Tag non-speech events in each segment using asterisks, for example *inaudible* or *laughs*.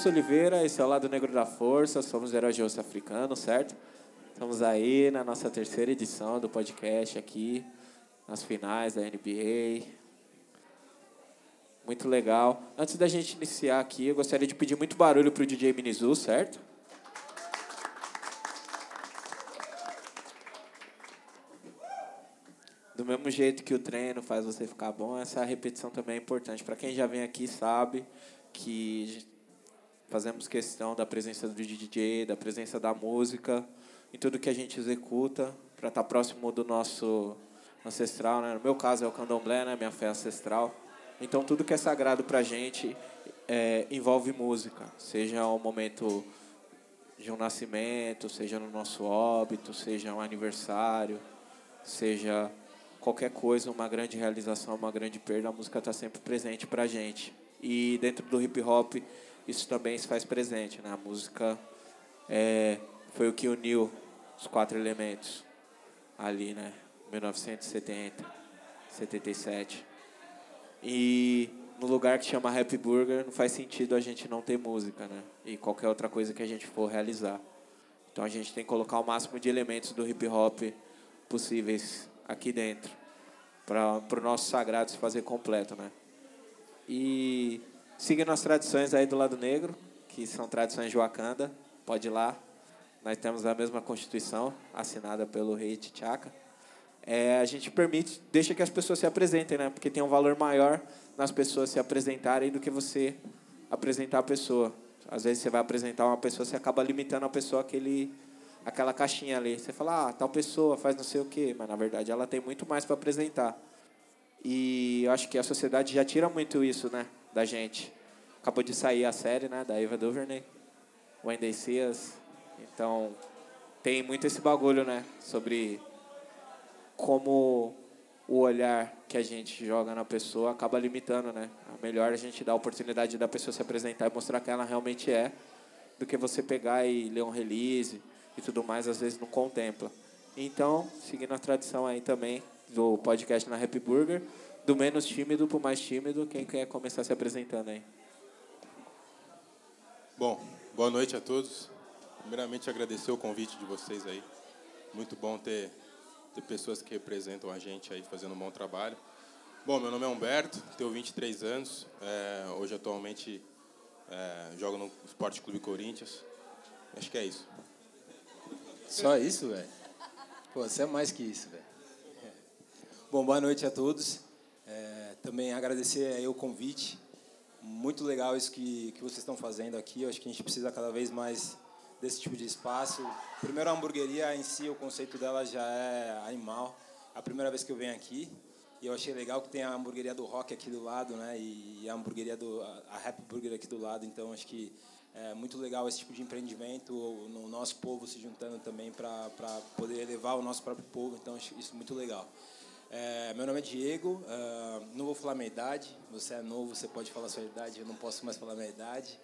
Augusto Oliveira, esse é o Lado Negro da Força, somos Heróis de Africano, certo? Estamos aí na nossa terceira edição do podcast aqui, nas finais da NBA. Muito legal. Antes da gente iniciar aqui, eu gostaria de pedir muito barulho para o DJ Minizu, certo? Do mesmo jeito que o treino faz você ficar bom, essa repetição também é importante. Para quem já vem aqui sabe que fazemos questão da presença do DJ, da presença da música, em tudo que a gente executa, para estar tá próximo do nosso ancestral. Né? No meu caso é o candomblé, né? minha fé ancestral. Então, tudo que é sagrado para a gente é, envolve música, seja o momento de um nascimento, seja no nosso óbito, seja um aniversário, seja qualquer coisa, uma grande realização, uma grande perda, a música está sempre presente para a gente. E dentro do hip hop, isso também se faz presente. Né? A música é, foi o que uniu os quatro elementos ali, né? 1970, 77. E no lugar que chama Happy Burger, não faz sentido a gente não ter música, né? E qualquer outra coisa que a gente for realizar. Então a gente tem que colocar o máximo de elementos do hip hop possíveis aqui dentro, para o nosso sagrado se fazer completo, né? E seguindo as tradições aí do lado negro, que são tradições de Wakanda, pode ir lá. Nós temos a mesma Constituição, assinada pelo rei T'Chaka. É, a gente permite, deixa que as pessoas se apresentem, né? Porque tem um valor maior nas pessoas se apresentarem do que você apresentar a pessoa. Às vezes você vai apresentar uma pessoa, você acaba limitando a pessoa àquele, aquela caixinha ali. Você fala, ah, tal pessoa faz não sei o quê, mas na verdade ela tem muito mais para apresentar. E eu acho que a sociedade já tira muito isso, né, da gente. Acabou de sair a série, né, da Eva DuVernay, Wendy Cias. Então, tem muito esse bagulho, né, sobre como o olhar que a gente joga na pessoa acaba limitando, né? É melhor a gente dar a oportunidade da pessoa se apresentar e mostrar quem ela realmente é, do que você pegar e ler um release e tudo mais, às vezes não contempla. Então, seguindo a tradição aí também, do podcast na Happy Burger, do menos tímido para o mais tímido. Quem quer começar se apresentando aí? Bom, boa noite a todos. Primeiramente, agradecer o convite de vocês aí. Muito bom ter, ter pessoas que representam a gente aí fazendo um bom trabalho. Bom, meu nome é Humberto, tenho 23 anos. É, hoje, atualmente, é, jogo no Esporte Clube Corinthians. Acho que é isso. Só isso, velho? Pô, você é mais que isso, velho. *laughs* Bom, boa noite a todos. É, também agradecer aí o convite. Muito legal isso que, que vocês estão fazendo aqui. Eu acho que a gente precisa cada vez mais desse tipo de espaço. Primeiro, a hamburgueria em si, o conceito dela já é animal. A primeira vez que eu venho aqui, e eu achei legal que tem a hamburgueria do Rock aqui do lado, né? E a hamburgueria do a Happy Burger aqui do lado. Então, acho que é muito legal esse tipo de empreendimento, no nosso povo se juntando também para poder elevar o nosso próprio povo. Então, acho isso muito legal. É, meu nome é Diego, uh, não vou falar minha idade, você é novo, você pode falar sua idade, eu não posso mais falar minha idade.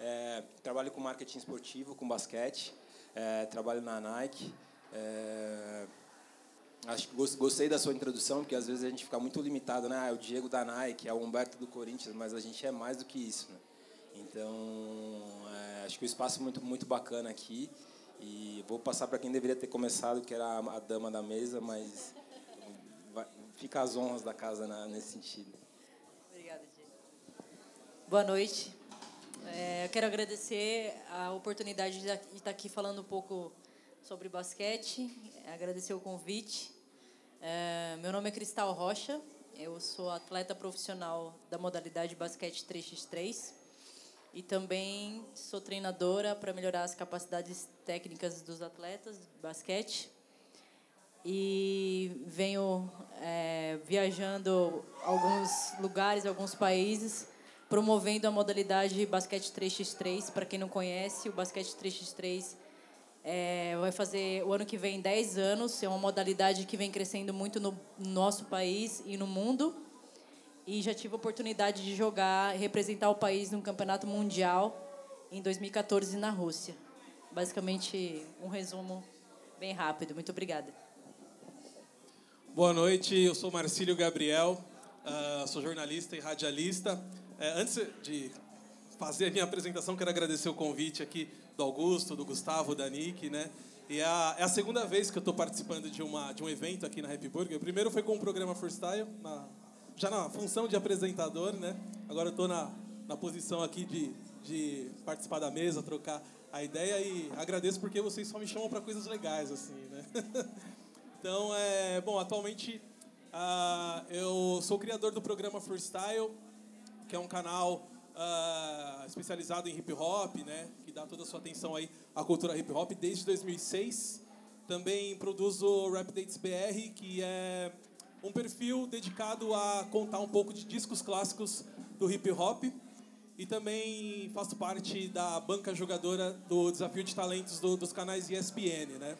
É, trabalho com marketing esportivo, com basquete, é, trabalho na Nike. É, acho que gostei da sua introdução, porque às vezes a gente fica muito limitado, né? Ah, é o Diego da Nike, é o Humberto do Corinthians, mas a gente é mais do que isso, né? Então, é, acho que o espaço é muito, muito bacana aqui. E vou passar para quem deveria ter começado, que era a, a dama da mesa, mas fica as honras da casa na, nesse sentido. Obrigada, Diego. Boa noite. É, eu quero agradecer a oportunidade de estar aqui falando um pouco sobre basquete, agradecer o convite. É, meu nome é Cristal Rocha, eu sou atleta profissional da modalidade basquete 3x3 e também sou treinadora para melhorar as capacidades técnicas dos atletas de basquete e venho é, viajando alguns lugares, alguns países, promovendo a modalidade basquete 3x3. Para quem não conhece, o basquete 3x3 é, vai fazer o ano que vem 10 anos. É uma modalidade que vem crescendo muito no nosso país e no mundo. E já tive a oportunidade de jogar, representar o país no campeonato mundial em 2014 na Rússia. Basicamente, um resumo bem rápido. Muito obrigada. Boa noite, eu sou Marcílio Gabriel, uh, sou jornalista e radialista. Uh, antes de fazer a minha apresentação, quero agradecer o convite aqui do Augusto, do Gustavo, da Nick, né? E é a, é a segunda vez que eu estou participando de, uma, de um evento aqui na Happy Burger. O primeiro foi com o programa Freestyle, na, já na função de apresentador, né? Agora eu estou na, na posição aqui de, de participar da mesa, trocar a ideia e agradeço porque vocês só me chamam para coisas legais, assim, né? *laughs* então, é, bom, atualmente uh, eu sou criador do programa Freestyle, que é um canal uh, especializado em hip hop, né? Que dá toda a sua atenção aí à cultura hip hop desde 2006. Também produzo Rap Dates BR, que é um perfil dedicado a contar um pouco de discos clássicos do hip hop. E também faço parte da banca jogadora do Desafio de Talentos do, dos canais ESPN, né?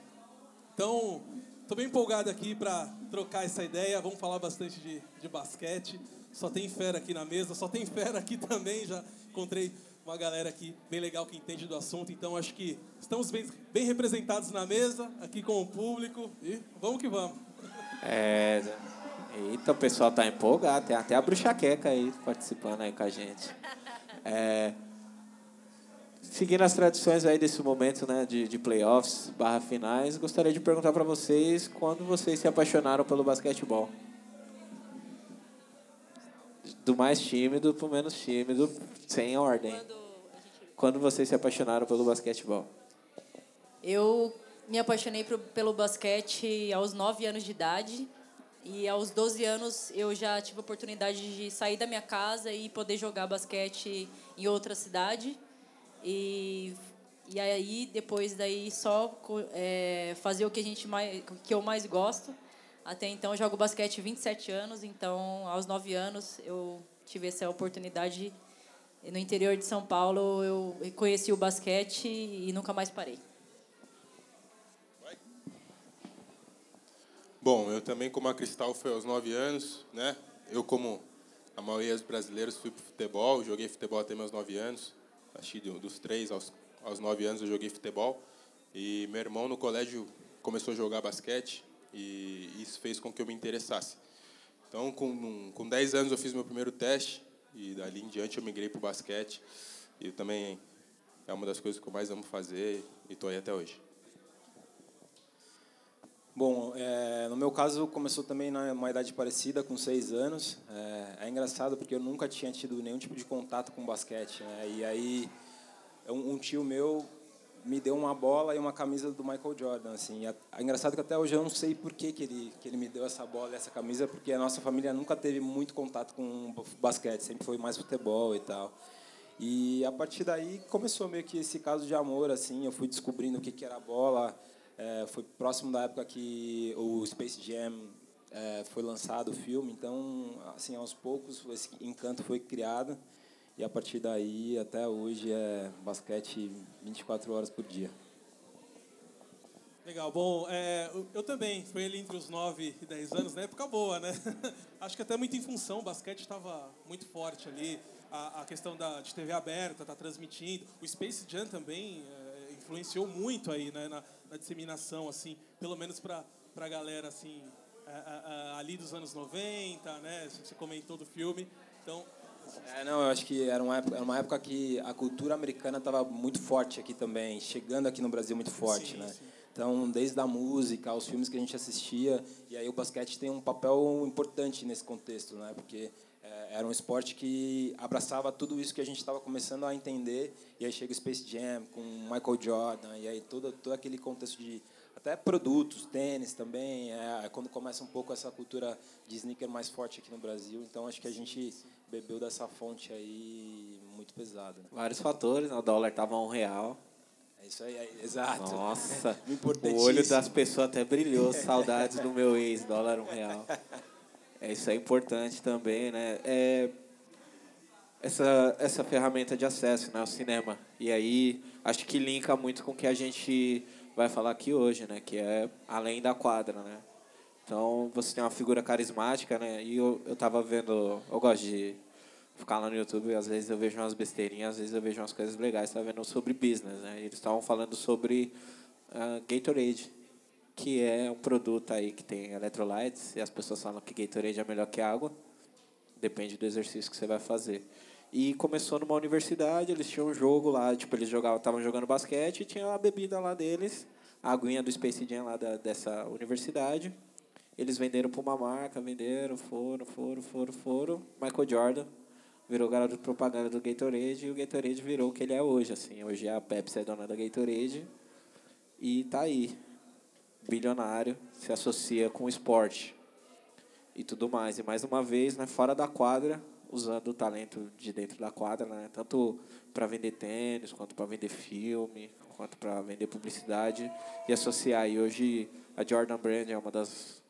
Então, estou bem empolgado aqui para trocar essa ideia. Vamos falar bastante de, de basquete. Só tem fera aqui na mesa, só tem fera aqui *laughs* também. Já encontrei uma galera aqui bem legal que entende do assunto. Então, acho que estamos bem, bem representados na mesa, aqui com o público. E vamos que vamos. É, eita, o pessoal tá empolgado. Tem até a bruxaqueca aí participando aí com a gente. É, seguindo as tradições aí desse momento né, de, de playoffs barra finais, gostaria de perguntar para vocês quando vocês se apaixonaram pelo basquetebol. Do mais tímido para o menos tímido, sem ordem. Quando vocês se apaixonaram pelo basquetebol? Eu me apaixonei pelo basquete aos 9 anos de idade. E aos 12 anos eu já tive a oportunidade de sair da minha casa e poder jogar basquete em outra cidade. E, e aí depois daí só é, fazer o que a gente mais que eu mais gosto. Até então eu jogo basquete 27 anos, então aos 9 anos eu tive essa oportunidade no interior de São Paulo, eu conheci o basquete e nunca mais parei. Bom, eu também, como a Cristal, foi aos nove anos, né? Eu, como a maioria dos brasileiros, fui para futebol, joguei futebol até meus nove anos. Acho que dos três aos, aos nove anos eu joguei futebol. E meu irmão, no colégio, começou a jogar basquete e isso fez com que eu me interessasse. Então, com, com 10 anos, eu fiz meu primeiro teste e dali em diante eu migrei para o basquete. E também é uma das coisas que eu mais amo fazer e estou aí até hoje. Bom, é, no meu caso começou também numa idade parecida, com seis anos. É, é, engraçado porque eu nunca tinha tido nenhum tipo de contato com basquete. Né? E aí um, um, tio meu me deu uma bola e uma camisa do Michael Jordan. Assim. É, é engraçado que até hoje eu não sei por que, que, ele, que ele me deu essa bola e essa camisa, porque a nossa família nunca teve muito contato com basquete, sempre foi mais futebol e tal. E a partir daí começou meio que esse caso de amor, assim, eu fui descobrindo o que, que era bola, é, foi próximo da época que o Space Jam é, foi lançado o filme, então, assim, aos poucos esse encanto foi criado. E a partir daí até hoje é basquete 24 horas por dia. Legal, bom, é, eu também, foi ali entre os 9 e 10 anos, na época boa, né? *laughs* Acho que até muito em função, o basquete estava muito forte ali, a, a questão da, de TV aberta, tá transmitindo, o Space Jam também é, influenciou muito aí, né, na, na disseminação, assim, pelo menos para a galera, assim, a, a, ali dos anos 90, né? Você comentou do filme. Então, é, não, eu acho que era uma época, era uma época que a cultura americana estava muito forte aqui também, chegando aqui no Brasil muito forte, sim, né? Sim. Então, desde a música, aos filmes que a gente assistia, e aí o basquete tem um papel importante nesse contexto, né? Porque era um esporte que abraçava tudo isso que a gente estava começando a entender, e aí chega o Space Jam com Michael Jordan, e aí todo, todo aquele contexto de até produtos, tênis também, é, é quando começa um pouco essa cultura de sneaker mais forte aqui no Brasil, então acho que a gente bebeu dessa fonte aí muito pesada. Né? Vários fatores, né? o dólar estava um real, é isso aí, é, exato. Nossa, *laughs* o olho das pessoas até brilhou. Saudades do meu ex, dólar um real. *laughs* É, isso é importante também, né? É, essa, essa ferramenta de acesso, né? O cinema. E aí, acho que linka muito com o que a gente vai falar aqui hoje, né? Que é além da quadra, né? Então, você tem uma figura carismática, né? E eu, eu tava vendo... Eu gosto de ficar lá no YouTube, às vezes eu vejo umas besteirinhas, às vezes eu vejo umas coisas legais. Estava vendo sobre business, né? Eles estavam falando sobre uh, Gatorade, que é um produto aí que tem electrolytes, e as pessoas falam que Gatorade é melhor que água, depende do exercício que você vai fazer. E começou numa universidade, eles tinham um jogo lá, tipo, eles jogavam, estavam jogando basquete e tinha a bebida lá deles, a aguinha do Space Jam lá da, dessa universidade. Eles venderam para uma marca, venderam, foram, foram, foram, foram. Michael Jordan virou garoto de propaganda do Gatorade e o Gatorade virou o que ele é hoje, assim. Hoje a Pepsi é dona da Gatorade e tá aí. Bilionário, se associa com o esporte e tudo mais. E mais uma vez, né, fora da quadra, usando o talento de dentro da quadra, né? Tanto para vender tênis, quanto para vender filme, quanto para vender publicidade e associar. E hoje a Jordan Brand é uma das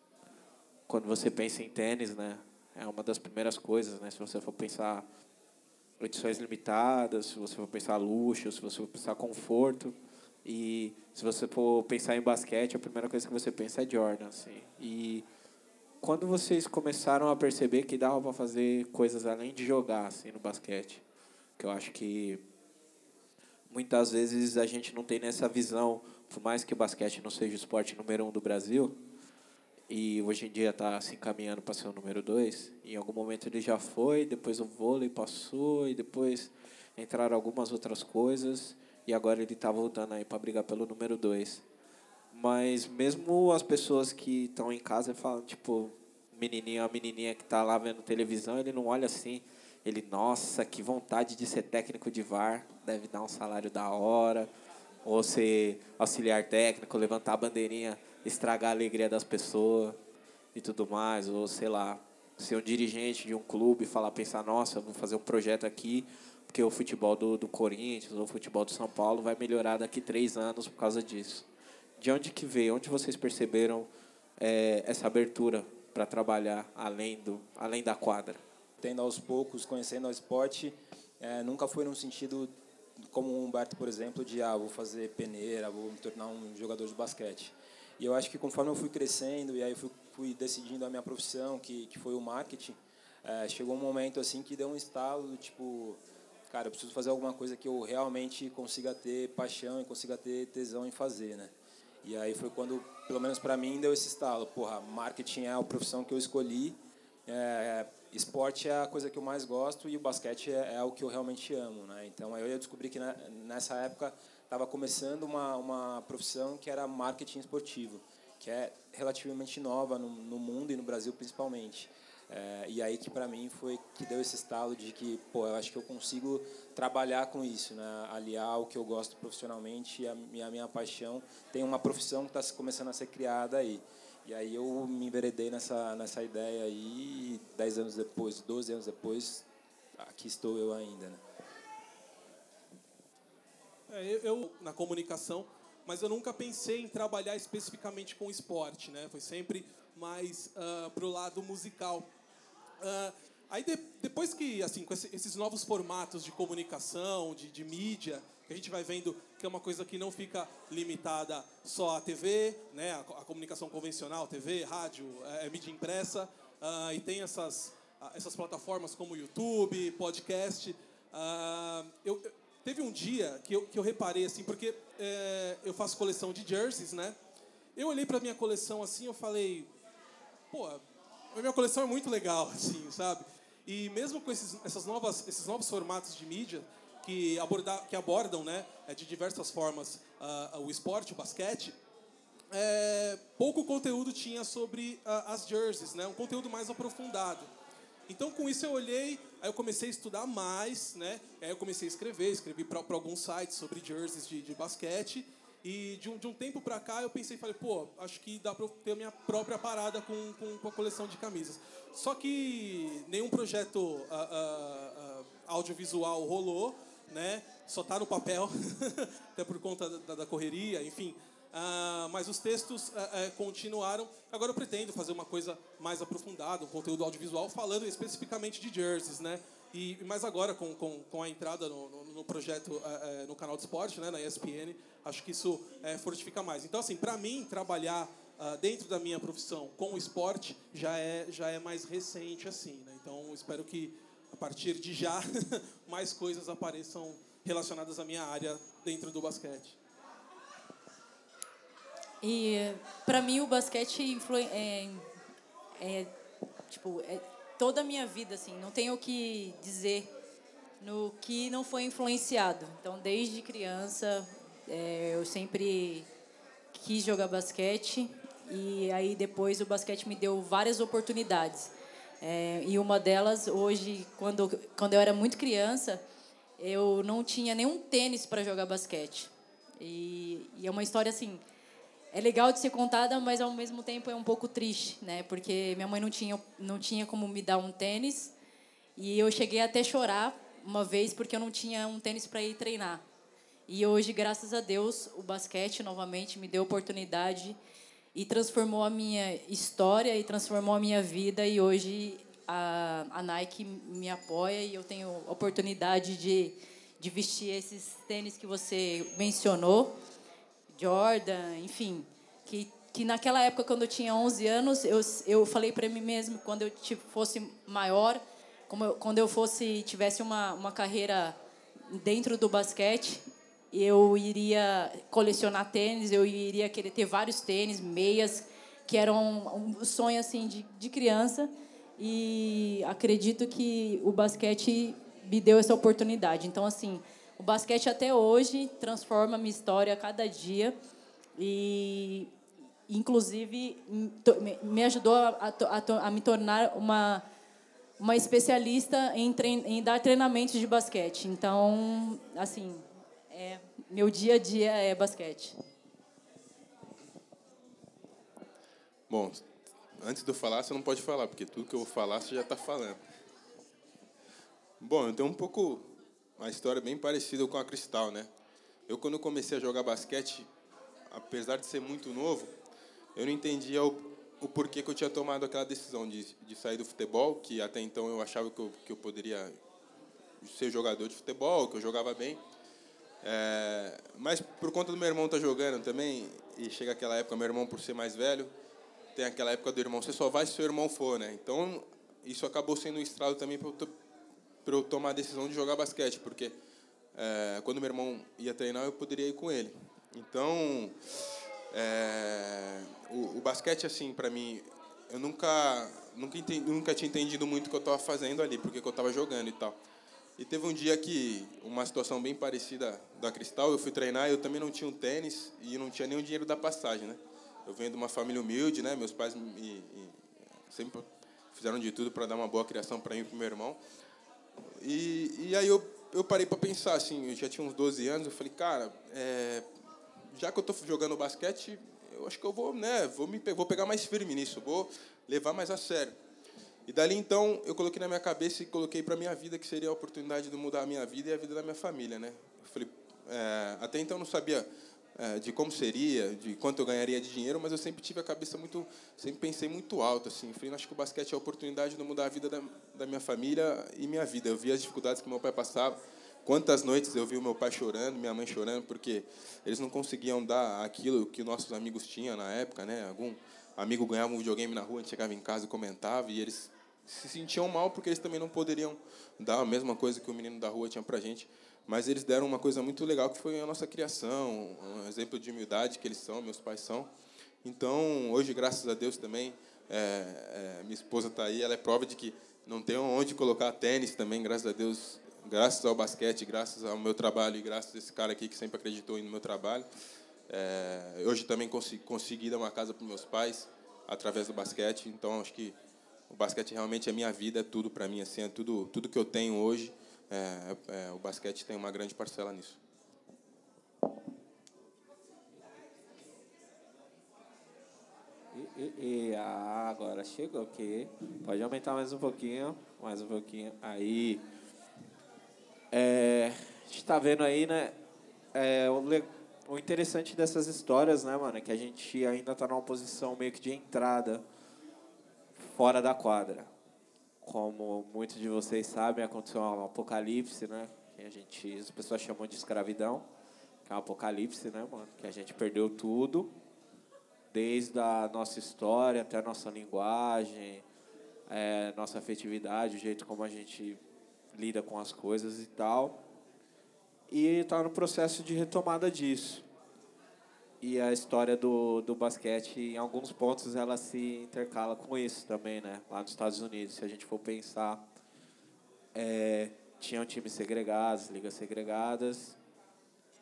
quando você pensa em tênis, né? É uma das primeiras coisas, né? Se você for pensar edições limitadas, se você for pensar luxo, se você for pensar conforto e se você for pensar em basquete, a primeira coisa que você pensa é Jordan, assim. E quando vocês começaram a perceber que dava para fazer coisas além de jogar assim no basquete, que eu acho que muitas vezes a gente não tem nessa visão, por mais que o basquete não seja o esporte número um do Brasil, e hoje em dia está se encaminhando para ser o número dois. Em algum momento ele já foi, depois o vôlei passou e depois entraram algumas outras coisas e agora ele está voltando aí para brigar pelo número dois. Mas mesmo as pessoas que estão em casa falam, tipo, menininho, a menininha que está lá vendo televisão, ele não olha assim. Ele, nossa, que vontade de ser técnico de VAR, deve dar um salário da hora. Ou ser auxiliar técnico, levantar a bandeirinha, estragar a alegria das pessoas e tudo mais. Ou, sei lá, ser um dirigente de um clube falar, pensar, nossa, vou fazer um projeto aqui, porque o futebol do, do Corinthians ou o futebol do São Paulo vai melhorar daqui três anos por causa disso de onde que veio, onde vocês perceberam é, essa abertura para trabalhar além, do, além da quadra? Tendo aos poucos, conhecendo o esporte, é, nunca foi num sentido como o Humberto, por exemplo, de ah, vou fazer peneira, vou me tornar um jogador de basquete. E eu acho que conforme eu fui crescendo e aí fui, fui decidindo a minha profissão, que, que foi o marketing, é, chegou um momento assim que deu um estalo, tipo, cara, eu preciso fazer alguma coisa que eu realmente consiga ter paixão e consiga ter tesão em fazer, né? E aí foi quando, pelo menos para mim, deu esse estalo. Porra, marketing é a profissão que eu escolhi, é, esporte é a coisa que eu mais gosto e o basquete é, é o que eu realmente amo. Né? Então aí eu descobri que nessa época estava começando uma, uma profissão que era marketing esportivo, que é relativamente nova no, no mundo e no Brasil principalmente. É, e aí que para mim foi que deu esse estalo de que, pô, eu acho que eu consigo trabalhar com isso, né? aliar o que eu gosto profissionalmente e a minha, a minha paixão. Tem uma profissão que está começando a ser criada aí. E aí eu me enveredei nessa, nessa ideia aí, e anos depois, 12 anos depois, aqui estou eu ainda. Né? É, eu, eu, na comunicação, mas eu nunca pensei em trabalhar especificamente com esporte, né? Foi sempre mais uh, para o lado musical. Uh, aí de, depois que, assim, com esse, esses novos formatos de comunicação, de, de mídia, que a gente vai vendo que é uma coisa que não fica limitada só à TV, né, a, a comunicação convencional, TV, rádio, é, é mídia impressa, uh, e tem essas, essas plataformas como YouTube, podcast. eu, teve um dia que eu, que eu reparei, assim, porque é, eu faço coleção de jerseys, né? Eu olhei para minha coleção assim, eu falei, pô, a minha coleção é muito legal, *laughs* assim, sabe? E mesmo com esses, essas novas, esses novos formatos de mídia que, aborda, que abordam né, é, de diversas formas uh, o esporte, o basquete, é, pouco conteúdo tinha sobre uh, as jerseys, né, um conteúdo mais aprofundado. Então, com isso, eu olhei, aí eu comecei a estudar mais, né, aí eu comecei a escrever, escrevi para alguns sites sobre jerseys de, de basquete, e de um, de um tempo para cá eu pensei, falei, pô, acho que dá para eu ter a minha própria parada com, com, com, a coleção de camisas. Só que nenhum projeto uh, uh, uh, audiovisual rolou, né? Só tá no papel, *laughs* até por conta da, da correria, enfim. mas os textos continuaram. Agora eu pretendo fazer uma coisa mais aprofundada, um conteúdo audiovisual, falando especificamente de jerseys, né? E, mas agora, com, com, com a entrada no, no, no projeto, é, no canal de esporte, né, na ESPN, acho que isso é, fortifica mais. Então, assim, para mim, trabalhar uh, dentro da minha profissão com o esporte já é, já é mais recente, assim. Né? Então, espero que, a partir de já, *laughs* mais coisas apareçam relacionadas à minha área dentro do basquete. E, para mim, o basquete influi é, é, tipo, é toda a minha vida, assim. Não tenho o que dizer no que não foi influenciado. Então, desde criança, é, eu sempre quis jogar basquete e aí depois o basquete me deu várias oportunidades. É, e uma delas, hoje, quando, quando eu era muito criança, eu não tinha nenhum tênis para jogar basquete. E, e é uma história assim, é legal de ser contada, mas ao mesmo tempo é um pouco triste, né? Porque minha mãe não tinha, não tinha como me dar um tênis e eu cheguei até chorar uma vez porque eu não tinha um tênis para ir treinar. E hoje, graças a Deus, o basquete novamente me deu oportunidade e transformou a minha história e transformou a minha vida. E hoje a, a Nike me apoia e eu tenho oportunidade de, de vestir esses tênis que você mencionou, Jordan, enfim, que que naquela época, quando eu tinha 11 anos, eu, eu falei para mim mesmo, quando eu tipo, fosse maior, como eu, quando eu fosse tivesse uma, uma carreira dentro do basquete, eu iria colecionar tênis, eu iria querer ter vários tênis, meias, que eram um sonho assim de, de criança. E acredito que o basquete me deu essa oportunidade. Então, assim, o basquete até hoje transforma a minha história a cada dia. E, inclusive, me ajudou a, a, a me tornar uma uma especialista em, trein, em dar treinamentos de basquete. Então, assim, é, meu dia a dia é basquete. Bom, antes de eu falar, você não pode falar, porque tudo que eu vou falar você já está falando. Bom, eu tenho um pouco uma história bem parecida com a Cristal, né? Eu quando comecei a jogar basquete, apesar de ser muito novo, eu não entendia o, o porquê que eu tinha tomado aquela decisão de, de sair do futebol, que até então eu achava que eu, que eu poderia ser jogador de futebol, que eu jogava bem. É, mas por conta do meu irmão estar tá jogando também, e chega aquela época, meu irmão por ser mais velho, tem aquela época do irmão, você só vai se seu irmão for, né? Então, isso acabou sendo um estrado também para eu, tomar a decisão de jogar basquete, porque é, quando meu irmão ia treinar, eu poderia ir com ele. Então, é, o, o, basquete, assim, para mim, eu nunca, nunca, entendi, nunca tinha entendido muito o que eu estava fazendo ali, porque eu estava jogando e tal. E teve um dia que, uma situação bem parecida da Cristal, eu fui treinar eu também não tinha um tênis e não tinha o dinheiro da passagem, né? Eu venho de uma família humilde, né? Meus pais me, me sempre fizeram de tudo para dar uma boa criação para mim e para meu irmão. E, e aí eu, eu parei para pensar, assim, eu já tinha uns 12 anos, eu falei, cara, é, já que eu estou jogando basquete, eu acho que eu vou, né, vou, me, vou pegar mais firme nisso, vou levar mais a sério. E dali então eu coloquei na minha cabeça e coloquei para minha vida que seria a oportunidade de mudar a minha vida e a vida da minha família, né? Eu falei, é, até então eu não sabia de como seria, de quanto eu ganharia de dinheiro, mas eu sempre tive a cabeça muito, sempre pensei muito alto assim. Falei, acho que o basquete é a oportunidade de mudar a vida da, da minha família e minha vida. Eu vi as dificuldades que meu pai passava. Quantas noites eu vi o meu pai chorando, minha mãe chorando, porque eles não conseguiam dar aquilo que nossos amigos tinham na época, né? Algum amigo ganhava um videogame na rua, a gente chegava em casa e comentava, e eles se sentiam mal porque eles também não poderiam dar a mesma coisa que o menino da rua tinha para gente. Mas eles deram uma coisa muito legal que foi a nossa criação, um exemplo de humildade que eles são, meus pais são. Então, hoje, graças a Deus também, é, é, minha esposa está aí, ela é prova de que não tem onde colocar tênis também, graças a Deus, graças ao basquete, graças ao meu trabalho e graças a esse cara aqui que sempre acreditou no meu trabalho. É, hoje também consegui, consegui dar uma casa para meus pais através do basquete, então acho que o basquete realmente é minha vida, é tudo para mim, assim, é tudo, tudo que eu tenho hoje. É, é, o basquete tem uma grande parcela nisso. E, e, ah, agora chegou aqui. Pode aumentar mais um pouquinho, mais um pouquinho. Aí, é, a gente está vendo aí, né? É, o, o interessante dessas histórias, né, mano, é que a gente ainda está numa posição meio que de entrada fora da quadra. Como muitos de vocês sabem, aconteceu um apocalipse, né? Que a gente, as pessoas chamam de escravidão, que é um apocalipse, né, mano? Que a gente perdeu tudo, desde a nossa história até a nossa linguagem, é, nossa afetividade, o jeito como a gente lida com as coisas e tal. E está no processo de retomada disso e a história do, do basquete, em alguns pontos, ela se intercala com isso também, né? Lá nos Estados Unidos, se a gente for pensar é, tinham times segregados, ligas segregadas.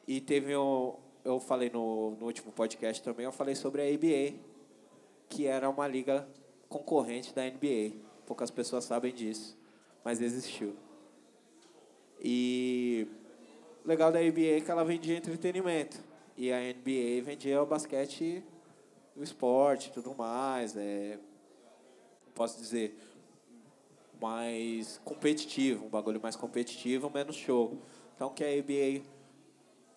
E teve um, eu falei no, no último podcast também, eu falei sobre a ABA, que era uma liga concorrente da NBA. Poucas pessoas sabem disso, mas existiu. E o legal da ABA é que ela vendia entretenimento. E a NBA vendia o basquete, o esporte tudo mais. É, posso dizer, mais competitivo, um bagulho mais competitivo, menos show. Então, que a ABA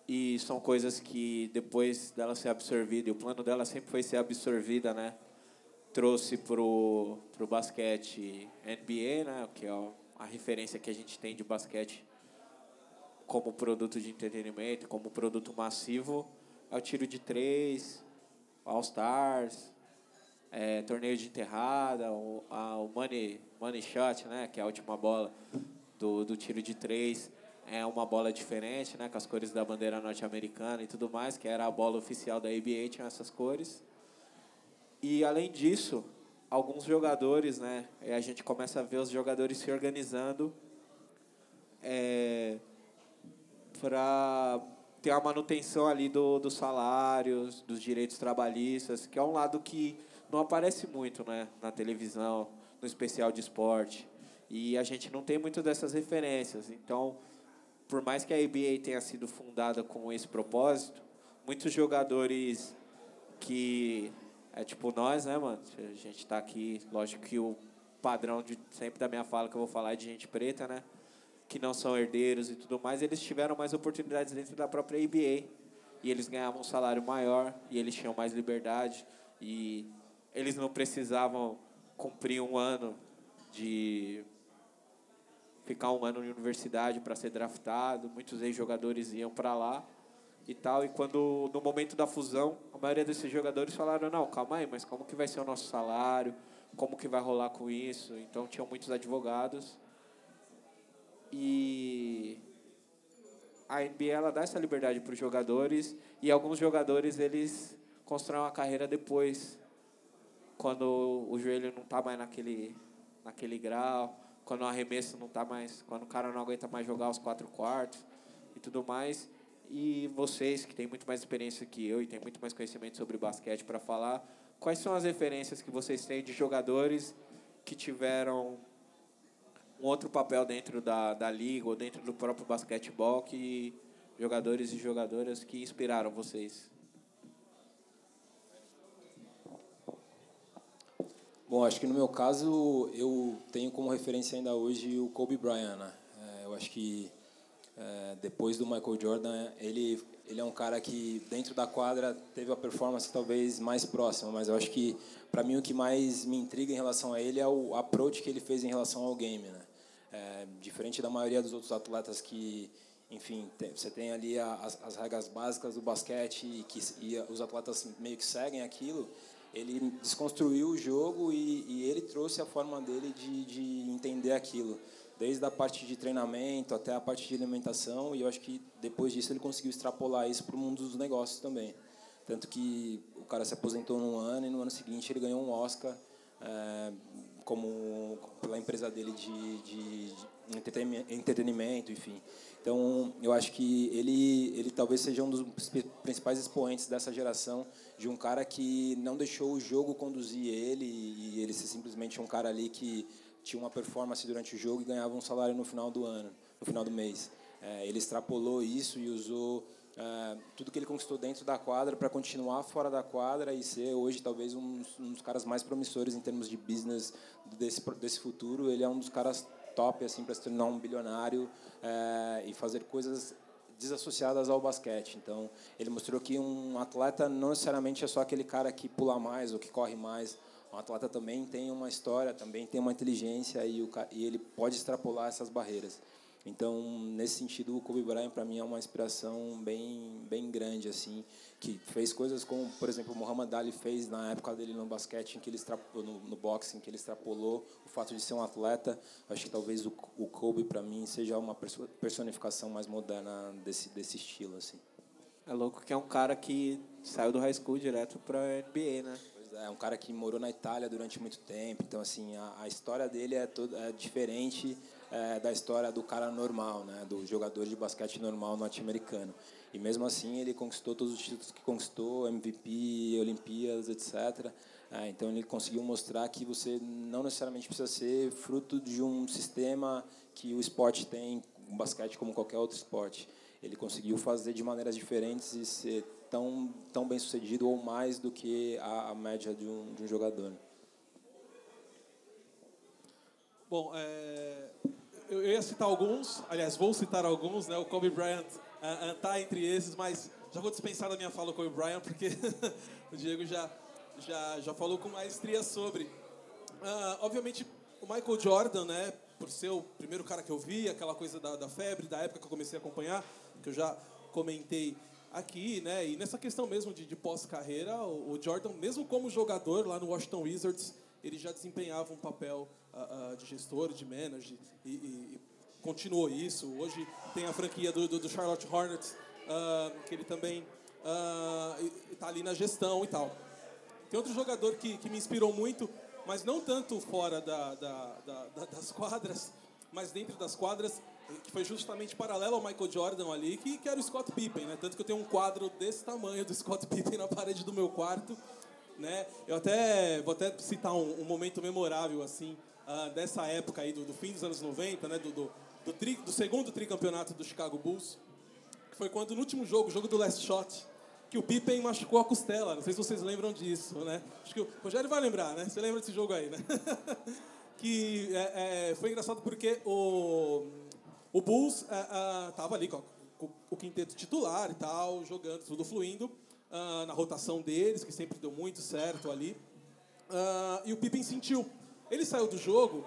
e são coisas que depois dela ser absorvida, e o plano dela sempre foi ser absorvida, né? Trouxe pro pro basquete NBA, né, que é a referência que a gente tem de basquete como produto de entretenimento, como produto massivo, é o tiro de três, All Stars, é, torneio de enterrada, o, a, o money, money shot, né, que é a última bola do, do tiro de três, é uma bola diferente, né, com as cores da bandeira norte-americana e tudo mais, que era a bola oficial da ABA, tinha essas cores. E além disso, alguns jogadores, né, a gente começa a ver os jogadores se organizando é, para ter a manutenção ali do, dos salários, dos direitos trabalhistas, que é um lado que não aparece muito né, na televisão, no especial de esporte. E a gente não tem muito dessas referências. Então, por mais que a ABA tenha sido fundada com esse propósito, muitos jogadores que é tipo nós, né, mano? A gente está aqui, lógico que o padrão de sempre da minha fala que eu vou falar é de gente preta, né? Que não são herdeiros e tudo mais, eles tiveram mais oportunidades dentro da própria ABA. E eles ganhavam um salário maior e eles tinham mais liberdade e eles não precisavam cumprir um ano de ficar um ano em universidade para ser draftado. Muitos ex-jogadores iam para lá e tal. E quando, no momento da fusão, a maioria desses jogadores falaram: não, calma aí, mas como que vai ser o nosso salário? Como que vai rolar com isso? Então, tinham muitos advogados. E a NBA ela dá essa liberdade para os jogadores e alguns jogadores eles constroem uma carreira depois quando o joelho não está mais naquele naquele grau quando o arremesso não tá mais, quando o cara não aguenta mais jogar os quatro quartos e tudo mais. E vocês que têm muito mais experiência que eu e têm muito mais conhecimento sobre basquete para falar, quais são as referências que vocês têm de jogadores que tiveram um outro papel dentro da, da liga ou dentro do próprio basquetebol que jogadores e jogadoras que inspiraram vocês? Bom, acho que no meu caso eu tenho como referência ainda hoje o Kobe Bryant. Né? É, eu acho que é, depois do Michael Jordan, ele ele é um cara que dentro da quadra teve a performance talvez mais próxima, mas eu acho que para mim o que mais me intriga em relação a ele é o approach que ele fez em relação ao game, né? É, diferente da maioria dos outros atletas que enfim, tem, você tem ali as, as regras básicas do basquete e que e os atletas meio que seguem aquilo ele desconstruiu o jogo e, e ele trouxe a forma dele de, de entender aquilo, desde a parte de treinamento até a parte de alimentação, e eu acho que depois disso ele conseguiu extrapolar isso para o mundo dos negócios também. Tanto que o cara se aposentou num ano e no ano seguinte ele ganhou um Oscar é, como pela empresa dele de, de, de entretenimento, enfim. Então, eu acho que ele, ele talvez seja um dos principais expoentes dessa geração, de um cara que não deixou o jogo conduzir ele, e ele ser simplesmente um cara ali que tinha uma performance durante o jogo e ganhava um salário no final do ano, no final do mês. É, ele extrapolou isso e usou é, tudo que ele conquistou dentro da quadra para continuar fora da quadra e ser hoje talvez um, um dos caras mais promissores em termos de business desse, desse futuro. Ele é um dos caras top assim para se tornar um bilionário é, e fazer coisas desassociadas ao basquete. Então, ele mostrou que um atleta não necessariamente é só aquele cara que pula mais ou que corre mais. Um atleta também tem uma história, também tem uma inteligência e, o, e ele pode extrapolar essas barreiras. Então, nesse sentido, o Kobe Bryant para mim é uma inspiração bem bem grande assim, que fez coisas como, por exemplo, o Muhammad Ali fez na época dele no basquete, em que ele no, no boxing, que ele extrapolou o fato de ser um atleta. Acho que talvez o, o Kobe para mim seja uma personificação mais moderna desse desse estilo assim. É louco que é um cara que saiu do high school direto para NBA, né? é um cara que morou na Itália durante muito tempo, então assim a, a história dele é toda é diferente é, da história do cara normal, né, do jogador de basquete normal norte-americano. E mesmo assim ele conquistou todos os títulos que conquistou, MVP, Olimpíadas, etc. É, então ele conseguiu mostrar que você não necessariamente precisa ser fruto de um sistema que o esporte tem, o basquete como qualquer outro esporte. Ele conseguiu fazer de maneiras diferentes e ser tão, tão bem sucedido ou mais do que a, a média de um, de um jogador. Bom, é, eu ia citar alguns, aliás, vou citar alguns, né? O Kobe Bryant está uh, uh, entre esses, mas já vou dispensar da minha fala o Kobe Bryant, porque *laughs* o Diego já, já, já falou com maestria sobre. Uh, obviamente, o Michael Jordan, né? Por ser o primeiro cara que eu vi, aquela coisa da, da febre, da época que eu comecei a acompanhar, que eu já comentei aqui, né? E nessa questão mesmo de, de pós-carreira, o, o, Jordan, mesmo como jogador lá no Washington Wizards, ele já desempenhava um papel uh, de gestor, de manager, e, e, continuou isso. Hoje tem a franquia do, do, do Charlotte Hornets, uh, que ele também está ali na gestão e tal. Tem outro jogador que, que me inspirou muito, mas não tanto fora da, da, da, das quadras, mas dentro das quadras, que foi justamente paralelo ao Michael Jordan ali, que, que era o Scott Pippen, né? Tanto que eu tenho um quadro desse tamanho do Scott Pippen na parede do meu quarto, né? Eu até vou até citar um, um momento memorável assim uh, dessa época aí do, do, fim dos anos 90, né? Do, do, do, tri, do segundo tricampeonato do Chicago Bulls, que foi quando no último jogo, o jogo do Last Shot, que o Pippen machucou a costela. Não sei se vocês lembram disso, né? Acho que o Rogério vai lembrar, né? Você lembra desse jogo aí, né? *laughs* que é, é, foi engraçado porque o o Bulls estava uh, uh, ali com, com, o quinteto titular e tal, jogando, tudo fluindo, uh, na rotação deles, que sempre deu muito certo ali. e o Pippen sentiu. Ele saiu do jogo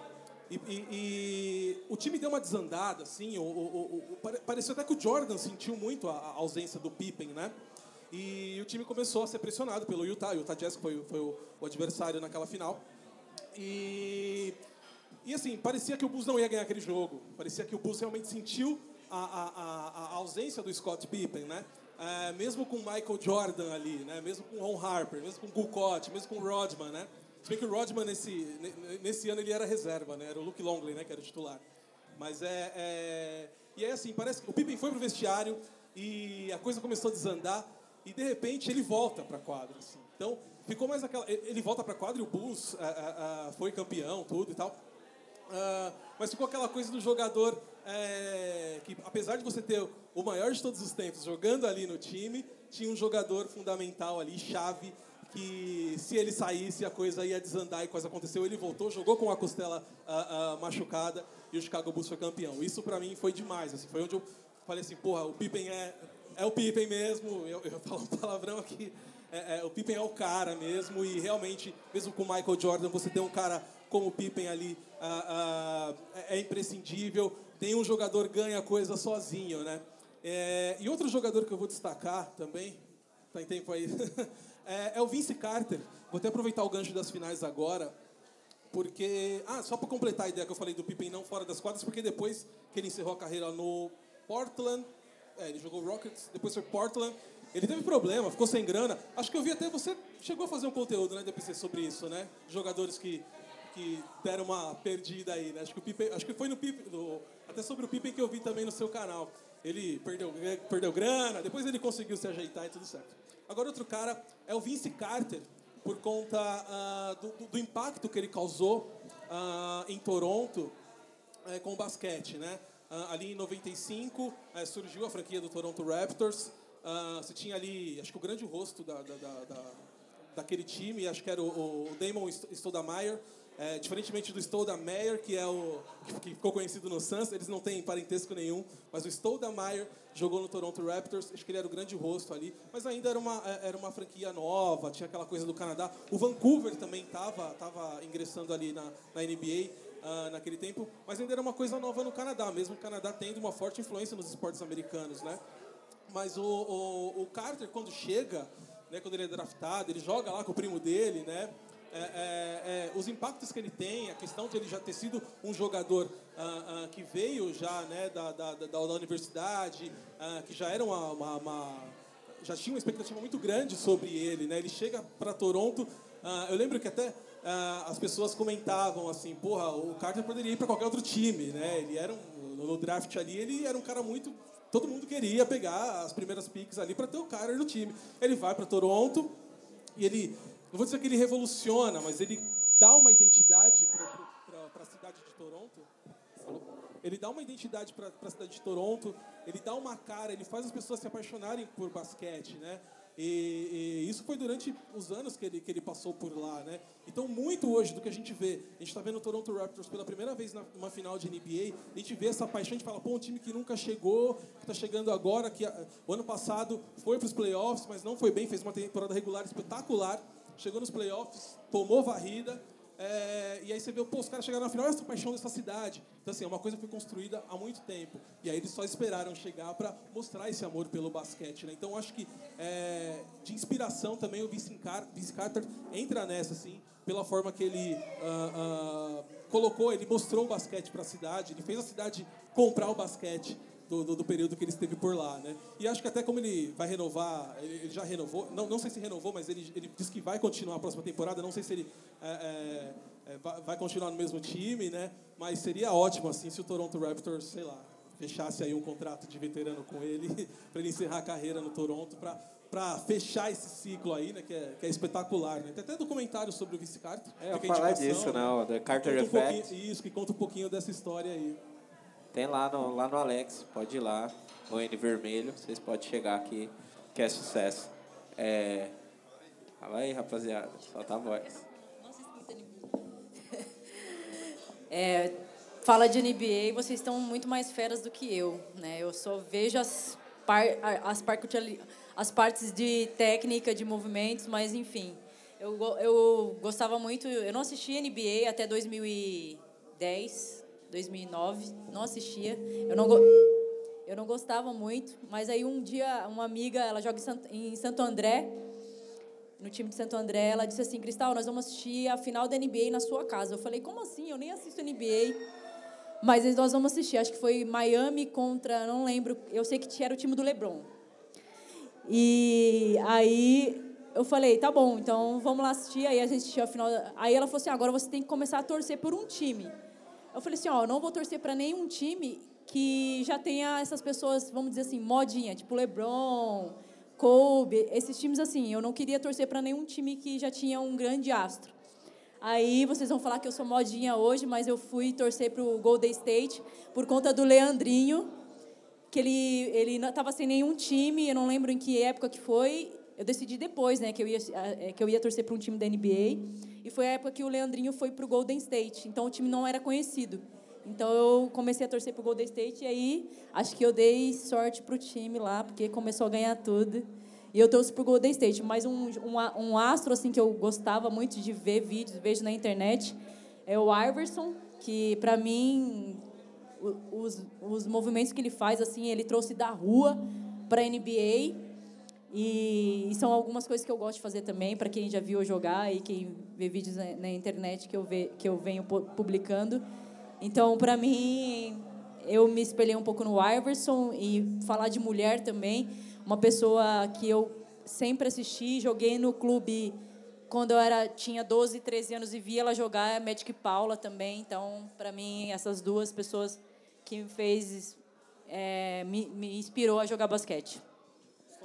e, e, e, o time deu uma desandada, assim. O, o, o, pareceu até que o Jordan sentiu muito a, a, ausência do Pippen, né? E o time começou a ser pressionado pelo Utah. O Utah Jazz foi, foi o, adversário naquela final. E e assim, parecia que o Bulls não ia ganhar aquele jogo. Parecia que o Bulls realmente sentiu a, a, a, a ausência do Scott Pippen, né? É, mesmo com Michael Jordan ali, né? Mesmo com Ron Harper, mesmo com Gulcott, mesmo com Rodman, né? Se bem que o Rodman nesse, nesse ano ele era reserva, né? Era o Luke Longley, né? Que era o titular. Mas é, é... E aí, assim, parece que o Pippen foi pro vestiário e a coisa começou a desandar e, de repente, ele volta pra quadra, assim. Então, ficou mais aquela... Ele volta pra quadra e o Bulls a, a, a, foi campeão, tudo e tal. Uh, mas ficou aquela coisa do jogador é, que, apesar de você ter o maior de todos os tempos jogando ali no time, tinha um jogador fundamental ali, chave, que se ele saísse a coisa ia desandar e coisa aconteceu. Ele voltou, jogou com a costela uh, uh, machucada e o Chicago Bulls foi campeão. Isso para mim foi demais. Assim, foi onde eu falei assim, porra, o Pippen é, é o Pippen mesmo. Eu, eu falo um palavrão aqui. É, é, o Pippen é o cara mesmo e realmente, mesmo com o Michael Jordan, você tem um cara como o Pippen ali ah, é imprescindível. Tem um jogador ganha coisa sozinho, né? É, e outro jogador que eu vou destacar também, tá em tempo aí, *laughs* é, é, o Vince Carter. Vou até aproveitar o gancho das finais agora, porque ah, só para completar a ideia que eu falei do Pippen não fora das quadras, porque depois que ele encerrou a carreira no Portland, é, ele jogou Rockets, depois foi Portland. Ele teve problema, ficou sem grana. Acho que eu vi até você chegou a fazer um conteúdo, né, DPC, sobre isso, né? Jogadores que que deram uma perdida aí, né? Acho que, o Pippen, acho que foi no Pippen, no, até sobre o Pippen que eu vi também no seu canal. Ele perdeu, perdeu grana, depois ele conseguiu se ajeitar e tudo certo. Agora outro cara é o Vince Carter, por conta uh, do, do, impacto que ele causou uh, em Toronto uh, com o basquete, né? Ah, ali em 95 eh, surgiu a franquia do Toronto Raptors. você tinha ali, acho que o grande rosto da, da, da, da daquele time, acho que era o, o Damon Stoudamire, é, diferentemente do Stoudamire, que é o que ficou conhecido no Suns, eles não têm parentesco nenhum, mas o Stoudamire jogou no Toronto Raptors, acho que ele era o grande rosto ali, mas ainda era uma, é, era uma franquia nova, tinha aquela coisa do Canadá. O Vancouver também estava tava ingressando ali na, na NBA uh, ah, naquele tempo, mas ainda era uma coisa nova no Canadá, mesmo o Canadá tendo uma forte influência nos esportes americanos, né? Mas o, o, o Carter, quando chega, né, quando ele é draftado, ele joga lá com o primo dele, né? É, é, é, os impactos que ele tem, a questão de ele já ter sido um jogador ah, ah, que veio já né, da, da, da, da universidade, ah, que já era uma, uma, uma, já tinha uma expectativa muito grande sobre ele, né? Ele chega para Toronto, eu lembro que até as pessoas comentavam assim, porra, o Carter poderia ir para qualquer outro time, né? Ele era um, no draft ali, ele era um cara muito todo mundo queria pegar as primeiras picks ali para ter o Carter no time. Ele vai para Toronto e ele, não vou dizer que ele revoluciona, mas ele dá uma identidade para a cidade de Toronto. Ele dá uma identidade para a cidade de Toronto, ele dá uma cara, ele faz as pessoas se apaixonarem por basquete, né? E, e, isso foi durante os anos que ele, que ele passou por lá, né? Então, muito hoje do que a gente vê, a gente está vendo o Toronto Raptors pela primeira vez numa final de NBA, a gente vê essa paixão, a gente fala, pô, um time que nunca chegou, que está chegando agora, que o ano passado foi para os playoffs, mas não foi bem, fez uma temporada regular espetacular, chegou nos playoffs, tomou varrida, é, e aí você vê, pô, os caras chegaram na final, essa paixão dessa cidade. Então, assim, é uma coisa que foi construída há muito tempo. E aí eles só esperaram chegar para mostrar esse amor pelo basquete. Né? Então, acho que é, de inspiração também o Vince Carter entra nessa, assim, pela forma que ele uh, uh, colocou, ele mostrou o basquete para a cidade, ele fez a cidade comprar o basquete do, do, do, período que ele esteve por lá, né? E acho que até como ele vai renovar, ele, ele já renovou, não, não sei se renovou, mas ele, ele disse que vai continuar a próxima temporada, não sei se ele é, é, é, vai continuar no mesmo time, né? Mas seria ótimo, assim, se o Toronto Raptors, sei lá, fechasse aí um contrato de veterano com ele, *laughs* para ele encerrar a carreira no Toronto, para para fechar esse ciclo aí, né, que é, que é espetacular, né? Tem até documentário sobre o Vice Carter. É, eu falar disso, né? O The Carter Effect. Um isso, que conta um pouquinho dessa história aí. Tem lá no, lá no Alex, pode ir lá, no N vermelho, vocês podem chegar aqui, que é sucesso. É... Fala aí, rapaziada, solta a voz. *laughs* É, fala de NBA, vocês estão muito mais feras do que eu, né? Eu só vejo as, par, as, par, as partes de técnica, de movimentos, mas enfim. Eu, eu gostava muito, eu não assisti NBA até 2010, 2009, não assistia. Eu não, eu não gostava muito, mas aí um dia uma amiga, ela joga em Santo André, no time de Santo André, ela disse assim, Cristal, nós vamos assistir a final da NBA na sua casa. Eu falei, como assim? Eu nem assisto NBA. Mas nós vamos assistir, acho que foi Miami contra, não lembro, eu sei que era o time do LeBron. E aí eu falei, tá bom, então vamos lá assistir. Aí a gente assistiu a final. Aí ela falou assim, agora você tem que começar a torcer por um time. Eu falei assim, ó, não vou torcer para nenhum time que já tenha essas pessoas, vamos dizer assim, modinha, tipo LeBron, Kobe, esses times assim. Eu não queria torcer para nenhum time que já tinha um grande astro. Aí vocês vão falar que eu sou modinha hoje, mas eu fui torcer para o Golden State por conta do Leandrinho, que ele ele não estava sem nenhum time, eu não lembro em que época que foi. Eu decidi depois, né, que eu ia é, que eu ia torcer para um time da NBA. E foi a época que o Leandrinho foi para o Golden State. Então o time não era conhecido. Então eu comecei a torcer para o Golden State e aí acho que eu dei sorte para o time lá, porque começou a ganhar tudo. E eu torço para o Golden State. Mas um, um, um, astro assim que eu gostava muito de ver vídeos, vejo na internet, é o Iverson, que para mim os, os movimentos que ele faz assim, ele trouxe da rua para a NBA e, e, são algumas coisas que eu gosto de fazer também, para quem já viu eu jogar e quem vê vídeos na, na internet que eu, ve, que eu venho publicando. Então, para mim, eu me espelhei um pouco no Iverson e falar de mulher também. Uma pessoa que eu sempre assisti, joguei no clube quando eu era tinha 12, 13 anos e via ela jogar, Magic Paula também. Então, para mim, essas duas pessoas que me fez, é, me, me inspirou a jogar basquete.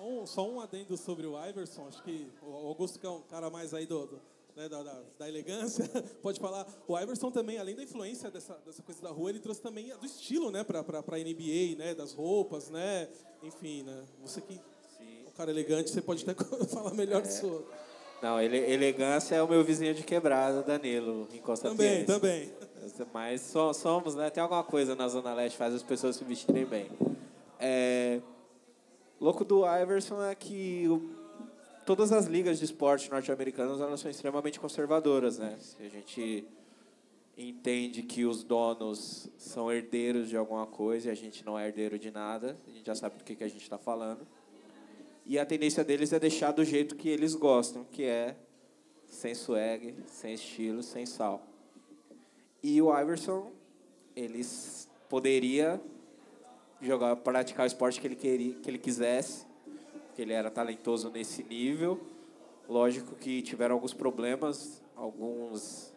Só um, só um adendo sobre o Iverson, acho que o Augusto, que é um cara mais aí do, do né, da, da, da, elegância, *laughs* pode falar. O Iverson também, além da influência dessa, dessa coisa da rua, ele trouxe também do estilo né, para a NBA, né, das roupas, né? Enfim, né? Você que Sim. o cara elegante, você pode até *laughs* falar melhor é. disso. Não, ele, elegância é o meu vizinho de quebrada, Danilo, em Costa Também, também. Mas somos, né? Tem alguma coisa na Zona Leste que faz as pessoas se vestirem bem. É, louco do Iverson é que o, todas as ligas de esporte norte-americanas elas são extremamente conservadoras, né? Se a gente entende que os donos são herdeiros de alguma coisa e a gente não é herdeiro de nada, a gente já sabe do que, que a gente está falando. E a tendência deles é deixar do jeito que eles gostam, que é sem swag, sem estilo, sem sal. E o Iverson, eles poderia jogar, praticar o esporte que ele queria, que ele quisesse, que ele era talentoso nesse nível, Lógico que tiveram alguns problemas, alguns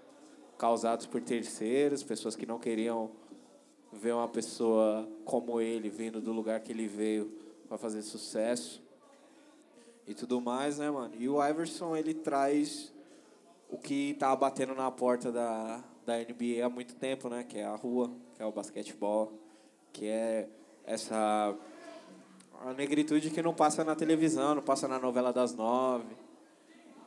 causados por terceiros, pessoas que não queriam ver uma pessoa como ele vindo do lugar que ele veio para fazer sucesso e tudo mais, né, mano? E o Iverson, ele traz o que tá batendo na porta da, da NBA há muito tempo, né? Que é a rua, que é o basquetebol, que é essa a negritude que não passa na televisão, não passa na novela das nove,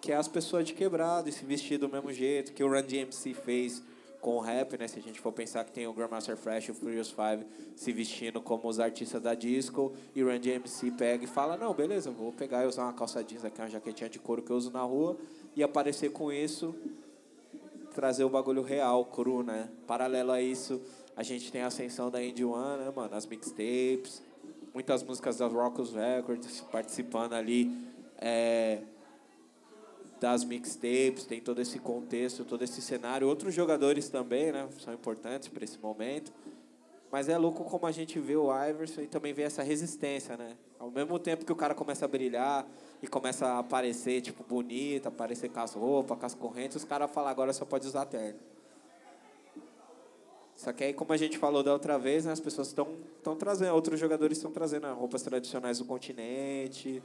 que é as pessoas de quebrado se vestir do mesmo jeito, que o Run DMC fez com o rap, né? Se a gente for pensar que tem o Grandmaster Flash e o Furious Five se vestindo como os artistas da disco, e o Run DMC pega e fala, não, beleza, vou pegar e usar uma calça jeans aqui, uma jaquetinha de couro que eu uso na rua, e aparecer com isso, trazer o bagulho real, cru, né? Paralelo a isso, a gente tem a ascensão da Indie One, né, mano? As mixtapes, muitas músicas da Rockus Records participando ali é, das mixtapes, tem todo esse contexto, todo esse cenário. Outros jogadores também, né? São importantes para esse momento. Mas é louco como a gente vê o Iverson e também vê essa resistência, né? Ao mesmo tempo que o cara começa a brilhar e começa a aparecer, tipo, bonito, aparecer com as roupas, com as correntes, os caras falam, agora só pode usar terno. Só que aí, como a gente falou da outra vez, né, as pessoas estão trazendo, outros jogadores estão trazendo né, roupas tradicionais do continente,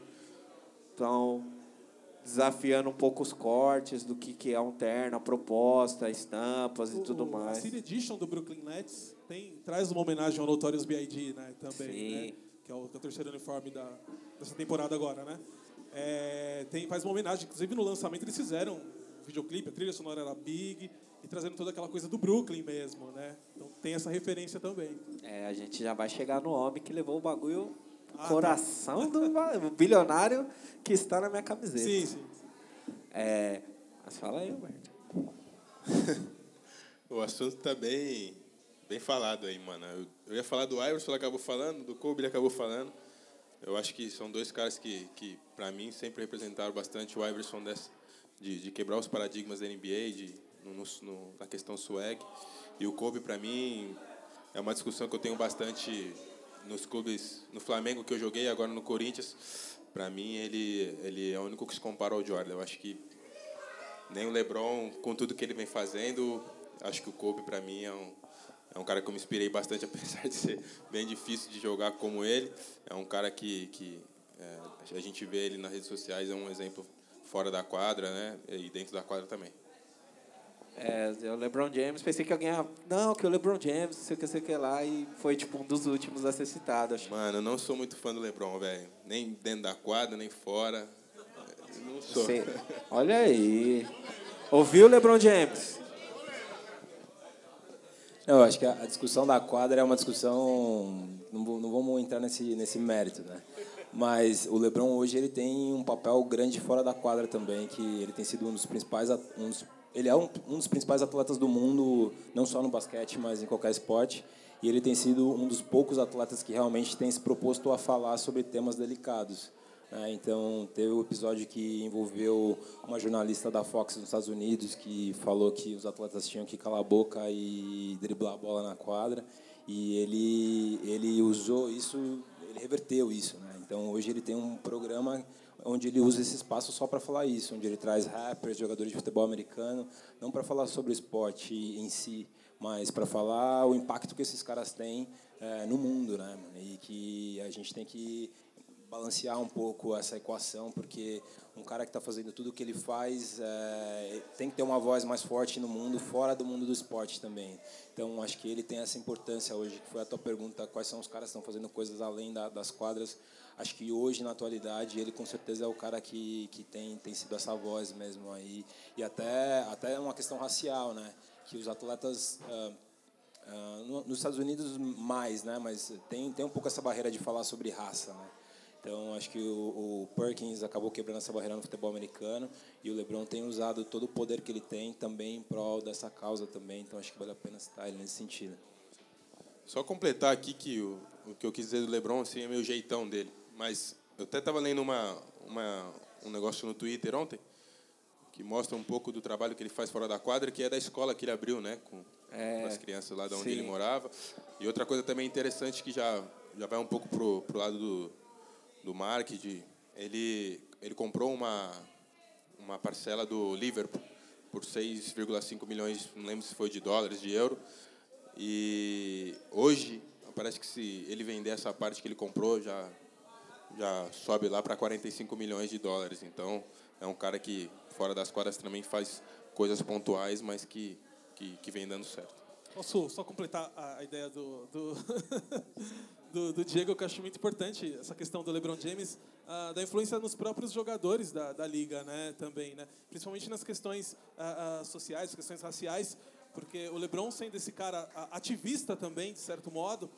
estão desafiando um pouco os cortes do que, que é um terno, a proposta, estampas o, e tudo mais. A City Edition do Brooklyn Nets tem, traz uma homenagem ao Notorious B.I.G., né, também, né, que é o, que é o terceiro uniforme da, dessa temporada agora, né? É, tem, faz uma homenagem, inclusive no lançamento eles fizeram um videoclipe, a trilha sonora era Big, e trazendo toda aquela coisa do Brooklyn mesmo, né? Então tem essa referência também. É, a gente já vai chegar no homem que levou o bagulho ah, coração tá. do bilionário que está na minha camiseta. Sim, sim. É, mas fala aí, Humberto. *laughs* o assunto está bem, bem falado aí, mano. Eu, eu ia falar do Iverson, ele acabou falando, do Kobe, ele acabou falando. Eu acho que são dois caras que, que para mim, sempre representaram bastante o Iverson dessa, de, de quebrar os paradigmas da NBA, de no, no, na questão swag. E o Kobe, para mim, é uma discussão que eu tenho bastante nos clubes, no Flamengo que eu joguei, agora no Corinthians. Para mim, ele, ele é o único que se compara ao Jordan. Eu acho que nem o LeBron, com tudo que ele vem fazendo, acho que o Kobe, para mim, é um, é um cara que eu me inspirei bastante, *laughs* apesar de ser bem difícil de jogar como ele. É um cara que, que é, a gente vê ele nas redes sociais, é um exemplo fora da quadra, né? E dentro da quadra também. É, o LeBron James, pensei que alguém ia. Não, que o LeBron James, não sei o que, sei o que lá, e foi tipo um dos últimos a ser citado. Acho. Mano, eu não sou muito fã do LeBron, velho. Nem dentro da quadra, nem fora. Não sou. Olha aí. Ouviu, LeBron James? Não, eu acho que a discussão da quadra é uma discussão. Não, não vamos entrar nesse, nesse mérito, né? Mas o LeBron hoje ele tem um papel grande fora da quadra também, que ele tem sido um dos principais, um dos ele é um, um dos principais atletas do mundo, não só no basquete, mas em qualquer esporte. E ele tem sido um dos poucos atletas que realmente tem se proposto a falar sobre temas delicados. Né? Então, teve o um episódio que envolveu uma jornalista da Fox nos Estados Unidos que falou que os atletas tinham que calar a boca e driblar a bola na quadra. E ele, ele usou isso, ele reverteu isso. Né? Então, hoje ele tem um programa onde ele usa esse espaço só para falar isso, onde ele traz rappers, jogadores de futebol americano, não para falar sobre o esporte em si, mas para falar o impacto que esses caras têm é, no mundo, né? E que a gente tem que balancear um pouco essa equação, porque um cara que está fazendo tudo o que ele faz é, tem que ter uma voz mais forte no mundo, fora do mundo do esporte também. Então, acho que ele tem essa importância hoje, que foi a tua pergunta, quais são os caras que estão fazendo coisas além da, das quadras. Acho que hoje, na atualidade, ele com certeza é o cara que, que tem, tem sido essa voz mesmo aí. E até, até uma questão racial, né? Que os atletas... Uh, uh, nos Estados Unidos mais, né? Mas tem, tem um pouco essa barreira de falar sobre raça, né? Então, acho que o, o, Perkins acabou quebrando essa barreira no futebol americano e o LeBron tem usado todo o poder que ele tem também em prol dessa causa também. Então, acho que vale a pena citar ele nesse sentido. Só completar aqui que o, o que eu quis dizer do LeBron assim, é meio jeitão dele. Mas eu até estava lendo uma, uma, um negócio no Twitter ontem que mostra um pouco do trabalho que ele faz fora da quadra, que é da escola que ele abriu, né, com, é, as crianças lá de onde sim. ele morava. E outra coisa também interessante que já já vai um pouco pro pro lado do do marketing, ele ele comprou uma uma parcela do Liverpool por 6,5 milhões, não lembro se foi de dólares, de euro. E hoje, parece que se ele vender essa parte que ele comprou, já, já sobe lá para 45 milhões de dólares. Então, é um cara que, fora das quadras, também faz coisas pontuais, mas que, que, que vem dando certo. Posso só completar a ideia do, do, *laughs* do, do, Diego, que eu acho muito importante, essa questão do LeBron James, uh, da influência nos próprios jogadores da, da liga né, também, né? principalmente nas questões uh, uh, sociais, questões raciais, porque o LeBron, sendo esse cara ativista também, de certo modo,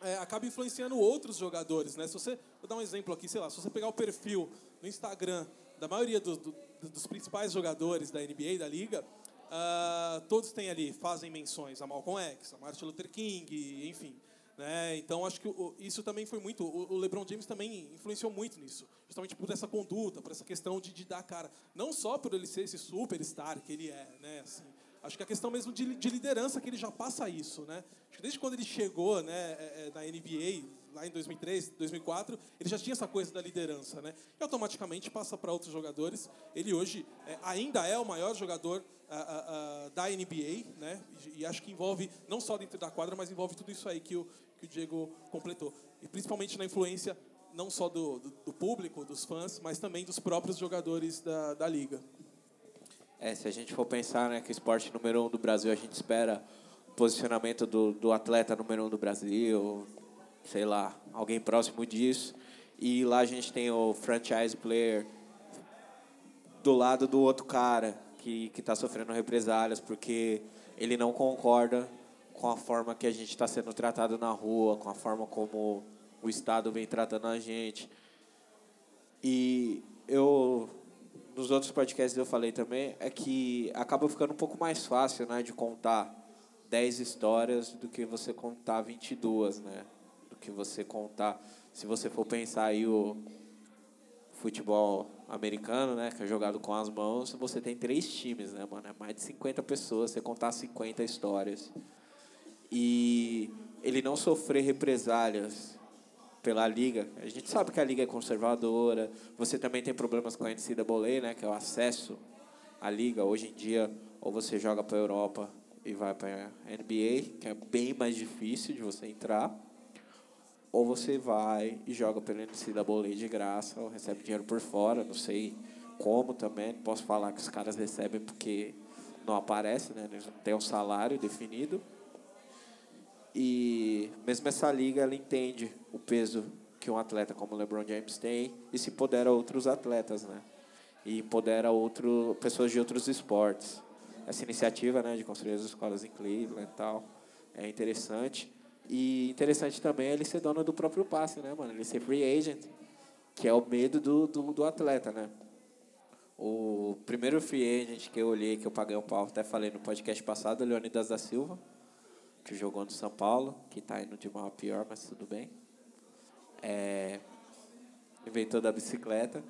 é, acaba influenciando outros jogadores. Né? Se você, vou dar um exemplo aqui, sei lá, se você pegar o perfil no Instagram da maioria do, do, dos principais jogadores da NBA, da liga, Uh, todos têm ali, fazem menções a Malcolm X, a Martin Luther King, enfim. Né? Então, acho que isso também foi muito. O LeBron James também influenciou muito nisso, justamente por essa conduta, por essa questão de, de dar cara. Não só por ele ser esse superstar que ele é, né? Assim, acho que a questão mesmo de, de liderança que ele já passa isso, né? Acho que desde quando ele chegou né, é, é, na NBA, lá em 2003, 2004, ele já tinha essa coisa da liderança, né? E automaticamente passa para outros jogadores. Ele hoje é, ainda é o maior jogador da NBA, né? E, e, acho que envolve não só dentro da quadra, mas envolve tudo isso aí que o, que o Diego completou. E principalmente na influência não só do, do, do público, dos fãs, mas também dos próprios jogadores da, da liga. É, se a gente for pensar né, que o esporte número um do Brasil, a gente espera o posicionamento do, do atleta número um do Brasil, sei lá, alguém próximo disso. E lá a gente tem o franchise player do lado do outro cara que está sofrendo represálias porque ele não concorda com a forma que a gente está sendo tratado na rua, com a forma como o Estado vem tratando a gente. E eu, nos outros podcasts eu falei também, é que acaba ficando um pouco mais fácil né, de contar 10 histórias do que você contar 22, né? Do que você contar, se você for pensar aí o futebol americano, né, que é jogado com as mãos, você tem três times, né, mano? É mais de 50 pessoas, você contar 50 histórias. E ele não sofrer represálias pela liga. A gente sabe que a liga é conservadora. Você também tem problemas com a NCAA, né, que é o acesso à liga. Hoje em dia, ou você joga para a Europa e vai para a NBA, que é bem mais difícil de você entrar ou você vai e joga pelo NCAA de graça, ou recebe dinheiro por fora, não sei como também, posso falar que os caras recebem porque não aparece, né? Eles não têm um salário definido. E mesmo essa liga, ela entende o peso que um atleta como o LeBron James tem e se empodera outros atletas, né? E empodera outro, pessoas de outros esportes. Essa iniciativa, né, de construir as escolas em Cleveland e tal, é interessante. E interessante também é ele ser dono do próprio passe, né, mano? Ele ser free agent, que é o medo do, do, do atleta, né? O primeiro free agent que eu olhei, que eu paguei um pau, até falei no podcast passado, o Leonidas da Silva, que jogou no São Paulo, que está indo de mal a pior, mas tudo bem. É, inventou da bicicleta.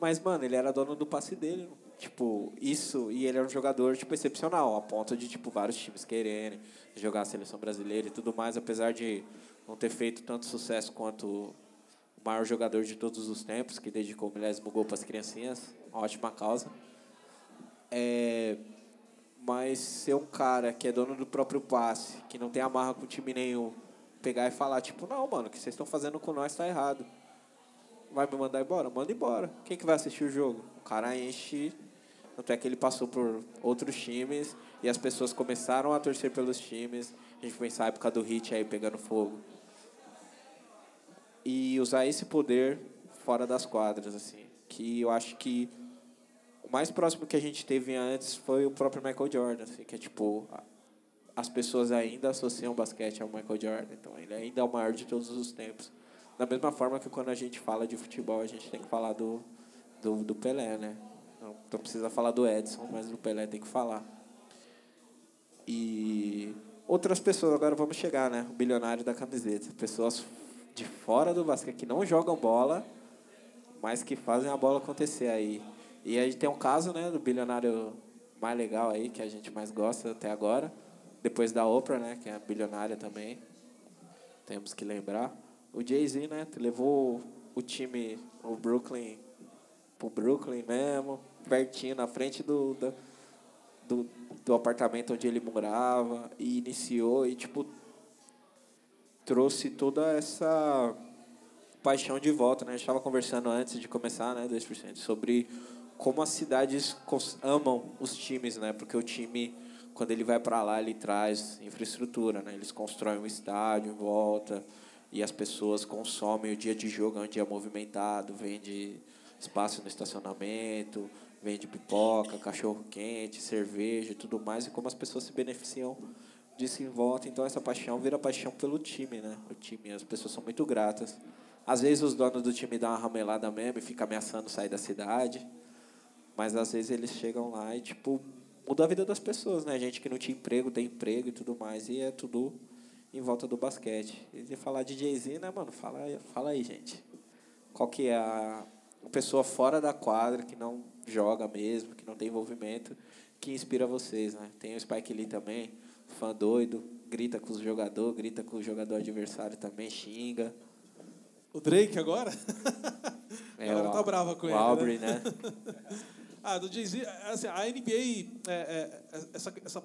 Mas, mano, ele era dono do passe dele. Tipo, isso, e ele era um jogador, tipo, excepcional, a ponto de, tipo, vários times quererem jogar a seleção brasileira e tudo mais, apesar de não ter feito tanto sucesso quanto o maior jogador de todos os tempos, que dedicou o milésimo gol para as criancinhas, uma ótima causa. É, mas ser um cara que é dono do próprio passe, que não tem amarra com time nenhum, pegar e falar, tipo, não, mano, o que vocês estão fazendo com nós está errado. Vai me mandar embora? Manda embora. Quem que vai assistir o jogo? O cara enche tanto é que ele passou por outros times e as pessoas começaram a torcer pelos times. A gente pensa a época do hit aí pegando fogo. E usar esse poder fora das quadras, assim. Que eu acho que o mais próximo que a gente teve antes foi o próprio Michael Jordan, assim, que é tipo as pessoas ainda associam o basquete ao Michael Jordan, então ele ainda é o maior de todos os tempos. Da mesma forma que quando a gente fala de futebol, a gente tem que falar do, do, do Pelé, né? Não, não precisa falar do Edson, mas do Pelé tem que falar. E outras pessoas, agora vamos chegar, né? O bilionário da camiseta. Pessoas de fora do basquete que não jogam bola, mas que fazem a bola acontecer aí. E aí tem um caso, né, do bilionário mais legal aí, que a gente mais gosta até agora, depois da Oprah, né, que é bilionária também. Temos que lembrar. O Jay-Z, né, levou o time, o Brooklyn pro Brooklyn mesmo, pertinho, na frente do, do, do, do apartamento onde ele morava, e iniciou e, tipo, trouxe toda essa paixão de volta, né? A gente estava conversando antes de começar, né, 2%, sobre como as cidades amam os times, né? Porque o time, quando ele vai para lá, ele traz infraestrutura, né? Eles constroem um estádio em volta e as pessoas consomem o dia de jogo, é um dia movimentado, vende espaço no estacionamento, vende pipoca, cachorro quente, cerveja e tudo mais, e como as pessoas se beneficiam disso em volta. Então essa paixão vira paixão pelo time, né? O time, as pessoas são muito gratas. Às vezes os donos do time dão uma ramelada mesmo e ficam ameaçando sair da cidade. Mas às vezes eles chegam lá e, tipo, muda a vida das pessoas, né? Gente que não tinha emprego, tem emprego e tudo mais. E é tudo em volta do basquete. E falar de Jay-Z, né, mano? Fala, fala aí, gente. Qual que é a, pessoa fora da quadra que não joga mesmo, que não tem envolvimento, que inspira vocês, né? Tem o Spike Lee também, fã doido, grita com o jogador, grita com o jogador adversário também, xinga. O Drake agora? *laughs* É, a tá brava com o ele. O Aubrey, né? né? *laughs* ah, do Jay-Z, assim, a NBA, é, é, essa, essa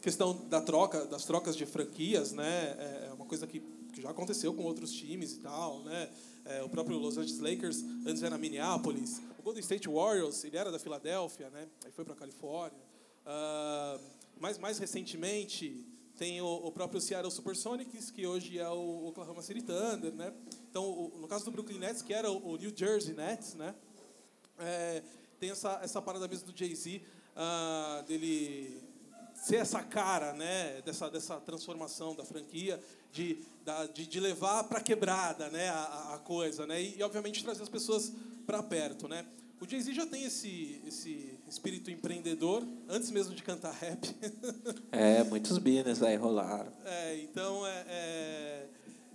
questão da troca, das trocas de franquias, né, é uma coisa que, que já aconteceu com outros times e tal, né? É, o próprio Los Angeles Lakers antes era Minneapolis, o Golden State Warriors ele era da Filadélfia, né? Aí foi para Califórnia. Uh, mas mais recentemente tem o, o próprio Seattle Supersonics, que hoje é o Oklahoma City Thunder, né? Então, o, no caso do Brooklyn Nets, que era o, o New Jersey Nets, né? É, tem essa, essa parada mesmo do Jay-Z, uh, dele ser essa cara, né? Dessa, dessa transformação da franquia, de, da, de, de levar para quebrada, né? A, a coisa, né? E, e, obviamente, trazer as pessoas para perto, né? O Jay-Z já tem esse, esse espírito empreendedor, antes mesmo de cantar rap. *laughs* É, muitos business aí rolaram. É, então, é, é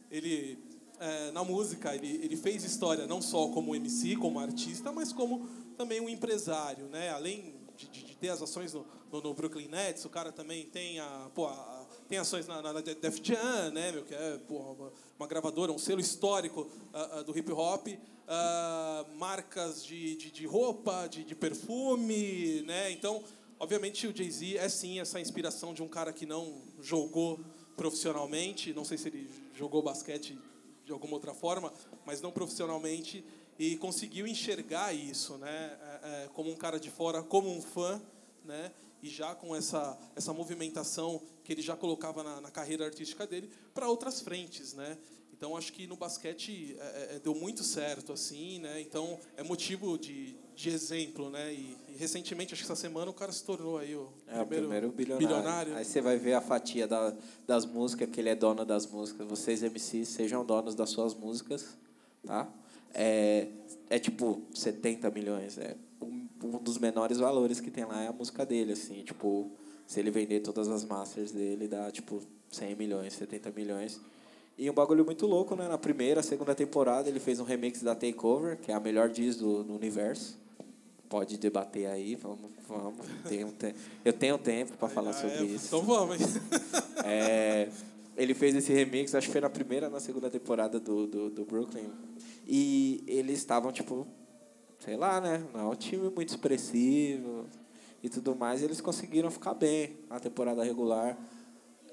ele, é, na música, ele, ele fez história não só como MC, como artista, mas como também um empresário, né? Além de, de, de ter as ações no, no, no, Brooklyn Nets, o cara também tem a, pô, a, tem ações na, na Def Jam, né, meu, que é pô, uma, uma, gravadora, um selo histórico uh, uh, do hip hop uh, marcas de, de, de roupa, de, de, perfume, né? Então, obviamente, o Jay-Z é sim essa inspiração de um cara que não jogou profissionalmente, não sei se ele jogou basquete de alguma outra forma, mas não profissionalmente, e conseguiu enxergar isso, né? É, é, como um cara de fora, como um fã, né? E já com essa, essa movimentação que ele já colocava na, na carreira artística dele para outras frentes, né? Então acho que no basquete é, é, deu muito certo assim, né? Então é motivo de, de exemplo, né? E, e, recentemente acho que essa semana o cara se tornou aí o, é, primeiro, o primeiro bilionário. bilionário. Aí você vai ver a fatia da, das músicas que ele é dono das músicas. Vocês MCs sejam donos das suas músicas, tá? É, é tipo 70 milhões, é um, um dos menores valores que tem lá é a música dele, assim, tipo se ele vender todas as masters dele dá tipo 100 milhões, 70 milhões. E um bagulho muito louco, né? Na primeira, segunda temporada, ele fez um remix da Takeover, que é a melhor diz do, do universo. Pode debater aí, vamos, vamos. Tenho, eu tenho tempo para falar sobre é, isso. Então vamos, hein? É, ele fez esse remix, acho que foi na primeira na segunda temporada do, do, do Brooklyn. E eles estavam, tipo, sei lá, né? Não é um time muito expressivo e tudo mais. E eles conseguiram ficar bem na temporada regular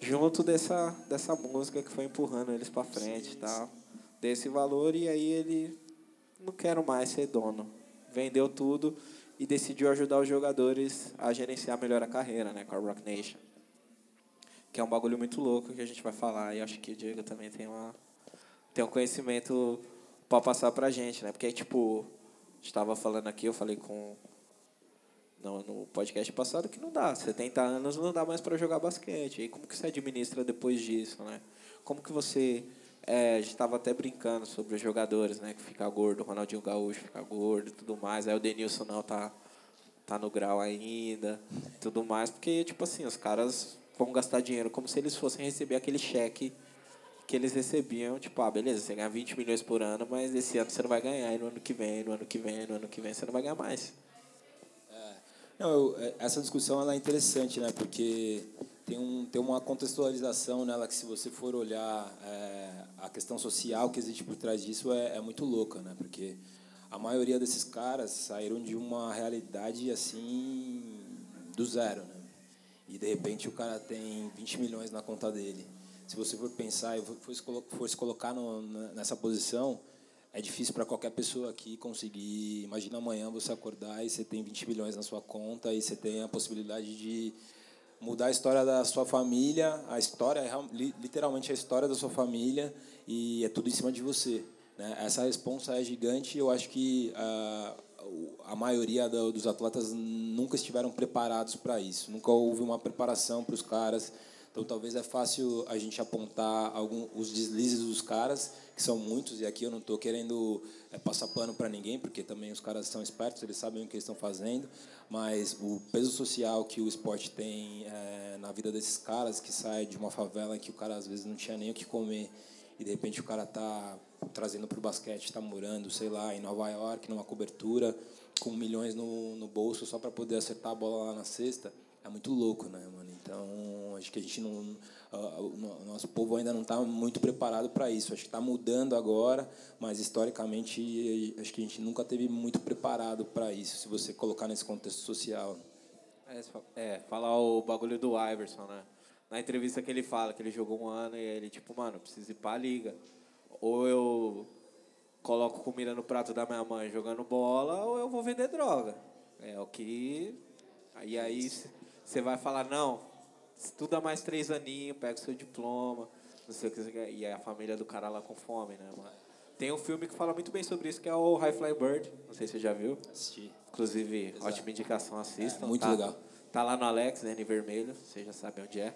junto dessa, dessa música que foi empurrando eles para frente e tal. Desse valor e aí ele não quero mais ser dono. Vendeu tudo e decidiu ajudar os jogadores a gerenciar melhor a carreira, né, com a Rock Nation. Que é um bagulho muito louco que a gente vai falar e acho que o Diego também tem uma tem um conhecimento para passar pra gente, né? Porque tipo, estava falando aqui, eu falei com no, no podcast passado que não dá. 70 anos não dá mais para jogar basquete. E como que você administra depois disso, né? Como que você... É, a gente estava até brincando sobre os jogadores, né? Que fica gordo, Ronaldinho Gaúcho fica gordo e tudo mais. Aí o Denilson não tá, tá no grau ainda, tudo mais. Porque, tipo assim, os caras vão gastar dinheiro como se eles fossem receber aquele cheque que eles recebiam, tipo, ah, beleza, você ganha 20 milhões por ano, mas esse ano você não vai ganhar, e no ano que vem, no ano que vem, no ano que vem, você não vai ganhar mais. Não, eu, é, essa discussão ela é interessante, né? Porque tem, um, tem uma contextualização nela que, se você for olhar é, a questão social que existe por trás disso, é, é muito louca, né? Porque a maioria desses caras saíram de uma realidade assim do zero, né? E de repente o cara tem 20 milhões na conta dele. Se você for pensar e for se colocar no, nessa posição, é difícil para qualquer pessoa aqui conseguir. Imagina amanhã você acordar e você tem 20 milhões na sua conta e você tem a possibilidade de mudar a história da sua família, a história, literalmente a história da sua família, e é tudo em cima de você. Né? Essa responsa é gigante e eu acho que a, a maioria dos atletas nunca estiveram preparados para isso. Nunca houve uma preparação para os caras. Então, talvez é fácil a gente apontar alguns os deslizes dos caras, que são muitos, e aqui eu não estou querendo é, passar pano para ninguém, porque também os caras são espertos, eles sabem o que eles estão fazendo, mas o peso social que o esporte tem é, na vida desses caras, que sai de uma favela que o cara às vezes não tinha nem o que comer, e de repente o cara está trazendo para o basquete, está morando, sei lá, em Nova York, numa cobertura, com milhões no, no bolso só para poder acertar a bola lá na cesta, é muito louco, né, mano? Então, acho que a gente não. O nosso povo ainda não está muito preparado para isso. Acho que está mudando agora, mas historicamente, acho que a gente nunca teve muito preparado para isso, se você colocar nesse contexto social. É, é, falar o bagulho do Iverson, né? Na entrevista que ele fala que ele jogou um ano e ele, tipo, mano, preciso ir para a liga ou eu coloco comida no prato da minha mãe jogando bola, ou eu vou vender droga. É o que. E aí você vai falar, não, estuda mais três aninhos, pega o seu diploma, não sei o que. E a família do cara lá com fome, né, mano? Tem um filme que fala muito bem sobre isso, que é o High Fly Bird. Não sei se você já viu. Assisti. Inclusive, Exato. ótima indicação, assistam. É, muito tá, legal. Tá lá no Alex, né, em vermelho, você já sabe onde é.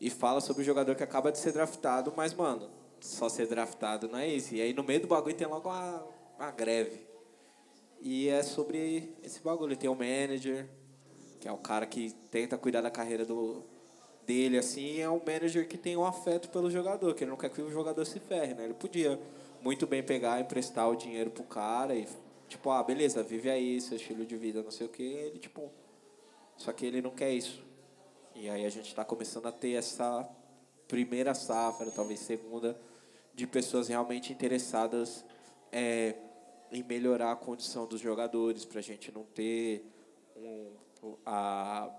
E fala sobre o jogador que acaba de ser draftado, mas, mano, só ser draftado não é isso. E aí no meio do bagulho tem logo uma, uma greve. E é sobre esse bagulho. Tem o manager, que é o cara que tenta cuidar da carreira do, dele, assim, é um manager que tem um afeto pelo jogador, que ele não quer que o jogador se ferre, né? Ele podia muito bem pegar, emprestar o dinheiro pro cara e, tipo, ah, beleza, vive aí, seu estilo de vida, não sei o que. Ele, tipo, só que ele não quer isso. E aí a gente está começando a ter essa primeira safra, talvez segunda, de pessoas realmente interessadas é, em melhorar a condição dos jogadores, para a gente não ter um, a,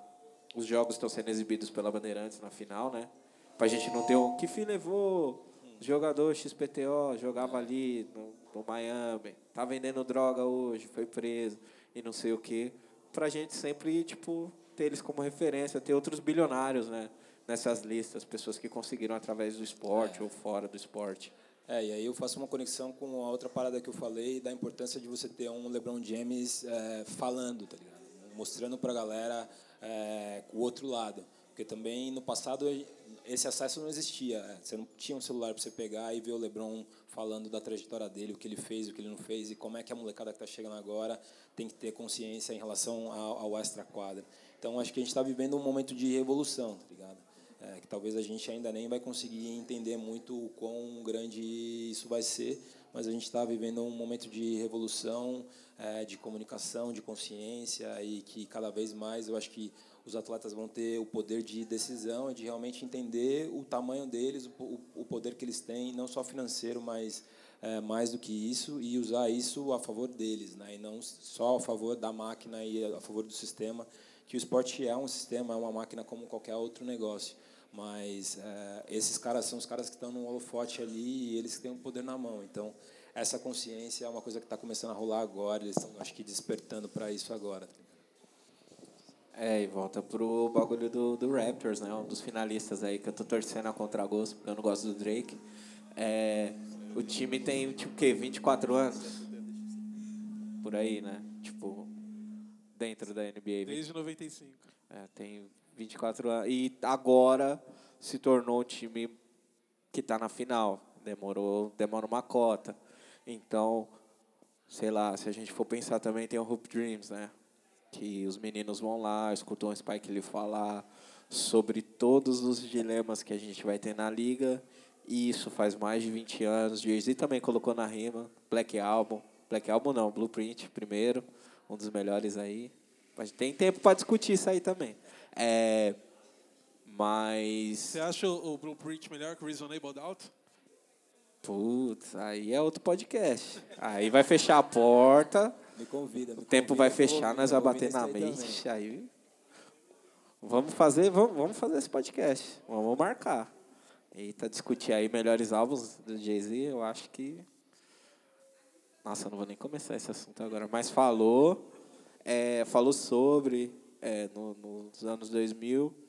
os jogos estão sendo exibidos pela Bandeirantes na final, né? Para a gente não ter um que fim levou jogador XPTO jogava ali no, no Miami, tá vendendo droga hoje, foi preso e não sei o quê. Para a gente sempre tipo ter eles como referência, ter outros bilionários, né? nessas listas, pessoas que conseguiram através do esporte é. ou fora do esporte. É, e aí eu faço uma conexão com a outra parada que eu falei da importância de você ter um LeBron James é, falando, tá ligado? Mostrando para a galera é, o outro lado. Porque também no passado esse acesso não existia. É, você não tinha um celular para você pegar e ver o LeBron falando da trajetória dele, o que ele fez, o que ele não fez e como é que a molecada que está chegando agora tem que ter consciência em relação ao, ao extra-quadra. Então acho que a gente está vivendo um momento de revolução, tá ligado? é, que talvez a gente ainda nem vai conseguir entender muito o quão grande isso vai ser, mas a gente está vivendo um momento de revolução, é, de comunicação, de consciência e que cada vez mais eu acho que os atletas vão ter o poder de decisão e de realmente entender o tamanho deles, o, poder que eles têm, não só financeiro, mas é, mais do que isso, e usar isso a favor deles, né? e não só a favor da máquina e a favor do sistema, que o esporte é um sistema, é uma máquina como qualquer outro negócio. Mas é, esses caras são os caras que estão no holofote ali e eles têm o poder na mão. Então, essa consciência é uma coisa que está começando a rolar agora. Eles estão, acho que, despertando para isso agora. Tá é, e volta pro bagulho do, do Raptors, né? Um dos finalistas aí que eu tô torcendo a contragosto, porque eu não gosto do Drake. É, o time tem, tipo, o quê? 24 anos? Por aí, né? Tipo, dentro da NBA. Desde 95. É, tem 24 anos. E agora se tornou um time que está na final. Demorou, demora uma cota. Então, sei lá, se a gente for pensar também, tem o Hoop Dreams, né? Que os meninos vão lá, escutam o Spike Lee falar sobre todos os dilemas que a gente vai ter na liga. E isso faz mais de 20 anos. Jay-Z também colocou na rima. Black Album. Black Album não, Blueprint primeiro. Um dos melhores aí. Mas tem tempo para discutir isso aí também. É, mas. Você acha o Blueprint melhor que o Reasonable Doubt? Putz, aí é outro podcast. Aí vai fechar a porta. Me convida. Me o tempo convida, vai fechar, nós vamos bater na mente. mente. Aí. Vamos fazer, vamos, vamos fazer esse podcast. Vamos marcar. Eita, discutir aí melhores álbuns do Jay-Z, eu acho que. Nossa, eu não vou nem começar esse assunto agora. Mas falou. É, falou sobre é, no, nos anos 2000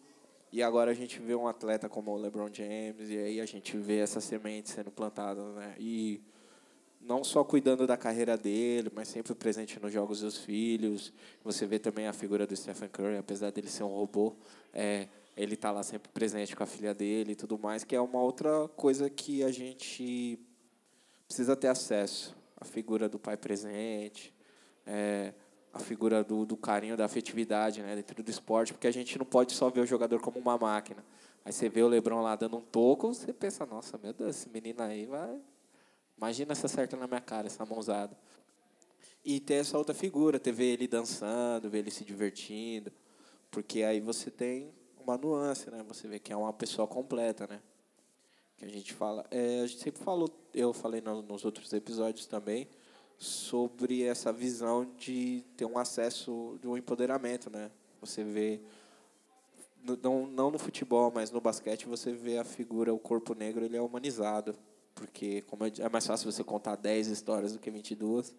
e agora a gente vê um atleta como o LeBron James, e aí a gente vê essa semente sendo plantada, né? E não só cuidando da carreira dele, mas sempre presente nos jogos dos filhos. Você vê também a figura do Stephen Curry, apesar dele ser um robô, é, ele está lá sempre presente com a filha dele e tudo mais, que é uma outra coisa que a gente precisa ter acesso. A figura do pai presente, é, a figura do, do carinho, da afetividade né, dentro do esporte, porque a gente não pode só ver o jogador como uma máquina. Aí você vê o Lebron lá dando um toco, você pensa, nossa, meu Deus, esse menino aí vai. Imagina essa certa na minha cara, essa mãozada. E ter essa outra figura, ter ver ele dançando, ver ele se divertindo. Porque aí você tem uma nuance, né? Você vê que é uma pessoa completa, né? Que a gente fala. É, a gente sempre falou, eu falei no, nos outros episódios também, sobre essa visão de ter um acesso de um empoderamento, né? Você vê não, não no futebol, mas no basquete você vê a figura, o corpo negro, ele é humanizado, porque como é, é mais fácil você contar 10 histórias do que 22,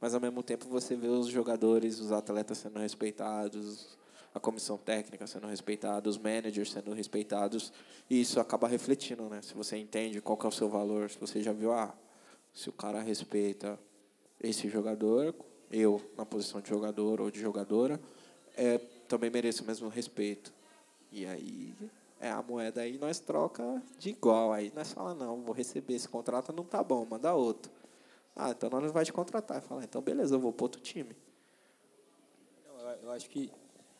mas ao mesmo tempo você vê os jogadores, os atletas sendo respeitados, a comissão técnica sendo respeitada, os managers sendo respeitados, e isso acaba refletindo, né? Se você entende qual é o seu valor, se você já viu, ah, se o cara respeita esse jogador, eu na posição de jogador ou de jogadora, é, também mereço o mesmo respeito. E aí é a moeda aí nós troca de igual. Aí nós fala não, vou receber esse contrato, não tá bom, manda outro. Ah, então nós não vai te contratar. Fala, então beleza, eu vou para outro time. eu acho que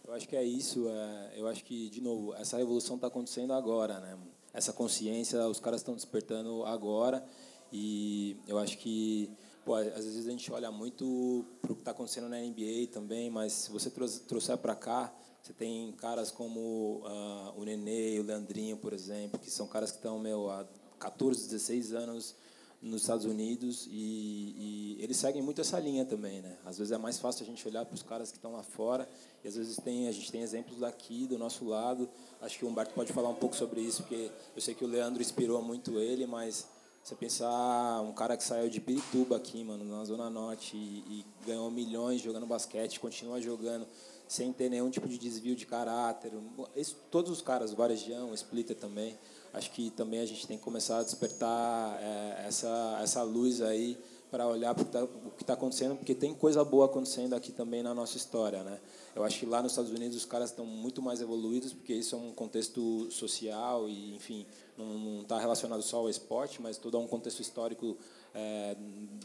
eu acho que é isso. É, eu acho que de novo essa revolução está acontecendo agora, né? Essa consciência, os caras estão despertando agora e eu acho que Pô, às vezes a gente olha muito para o que está acontecendo na NBA também, mas se você trouxer para cá, você tem caras como uh, o Nenê, o Leandrinho, por exemplo, que são caras que estão meu, há 14, 16 anos nos Estados Unidos e, e, eles seguem muito essa linha também, né? Às vezes é mais fácil a gente olhar para os caras que estão lá fora e às vezes tem a gente tem exemplos daqui do nosso lado. Acho que o Humberto pode falar um pouco sobre isso, porque eu sei que o Leandro inspirou muito ele, mas você pensar um cara que saiu de Pirituba aqui, mano, na Zona Norte, e, e ganhou milhões jogando basquete, continua jogando sem ter nenhum tipo de desvio de caráter. Todos os caras, o Varejão, o Splitter também, acho que também a gente tem que começar a despertar é, essa, essa luz aí para olhar tá, o que está acontecendo, porque tem coisa boa acontecendo aqui também na nossa história, né? Eu acho que lá nos Estados Unidos os caras estão muito mais evoluídos, porque isso é um contexto social e, enfim, não está relacionado só ao esporte, mas todo um contexto histórico é,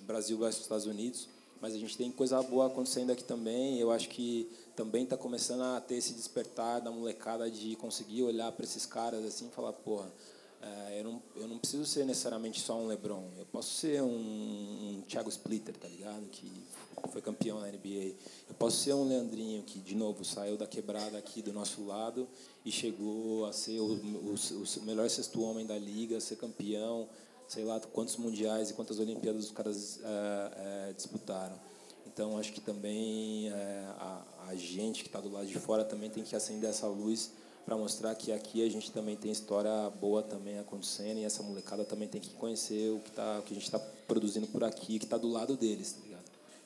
Brasil versus Estados Unidos. Mas a gente tem coisa boa acontecendo aqui também. Eu acho que também está começando a ter esse despertar da molecada de conseguir olhar para esses caras assim e falar, porra, é, eu, não, eu não preciso ser necessariamente só um LeBron. Eu posso ser um, um Thiago Splitter, tá ligado? Que foi campeão na NBA. Eu posso ser um Leandrinho que, de novo, saiu da quebrada aqui do nosso lado e chegou a ser o, o, o melhor sexto homem da liga, ser campeão, sei lá quantos mundiais e quantas Olimpíadas os caras é, é, disputaram. Então, acho que também é, a, a gente que está do lado de fora também tem que acender essa luz para mostrar que aqui a gente também tem história boa também acontecendo e essa molecada também tem que conhecer o que, tá, o que a gente está produzindo por aqui, que está do lado deles, tá?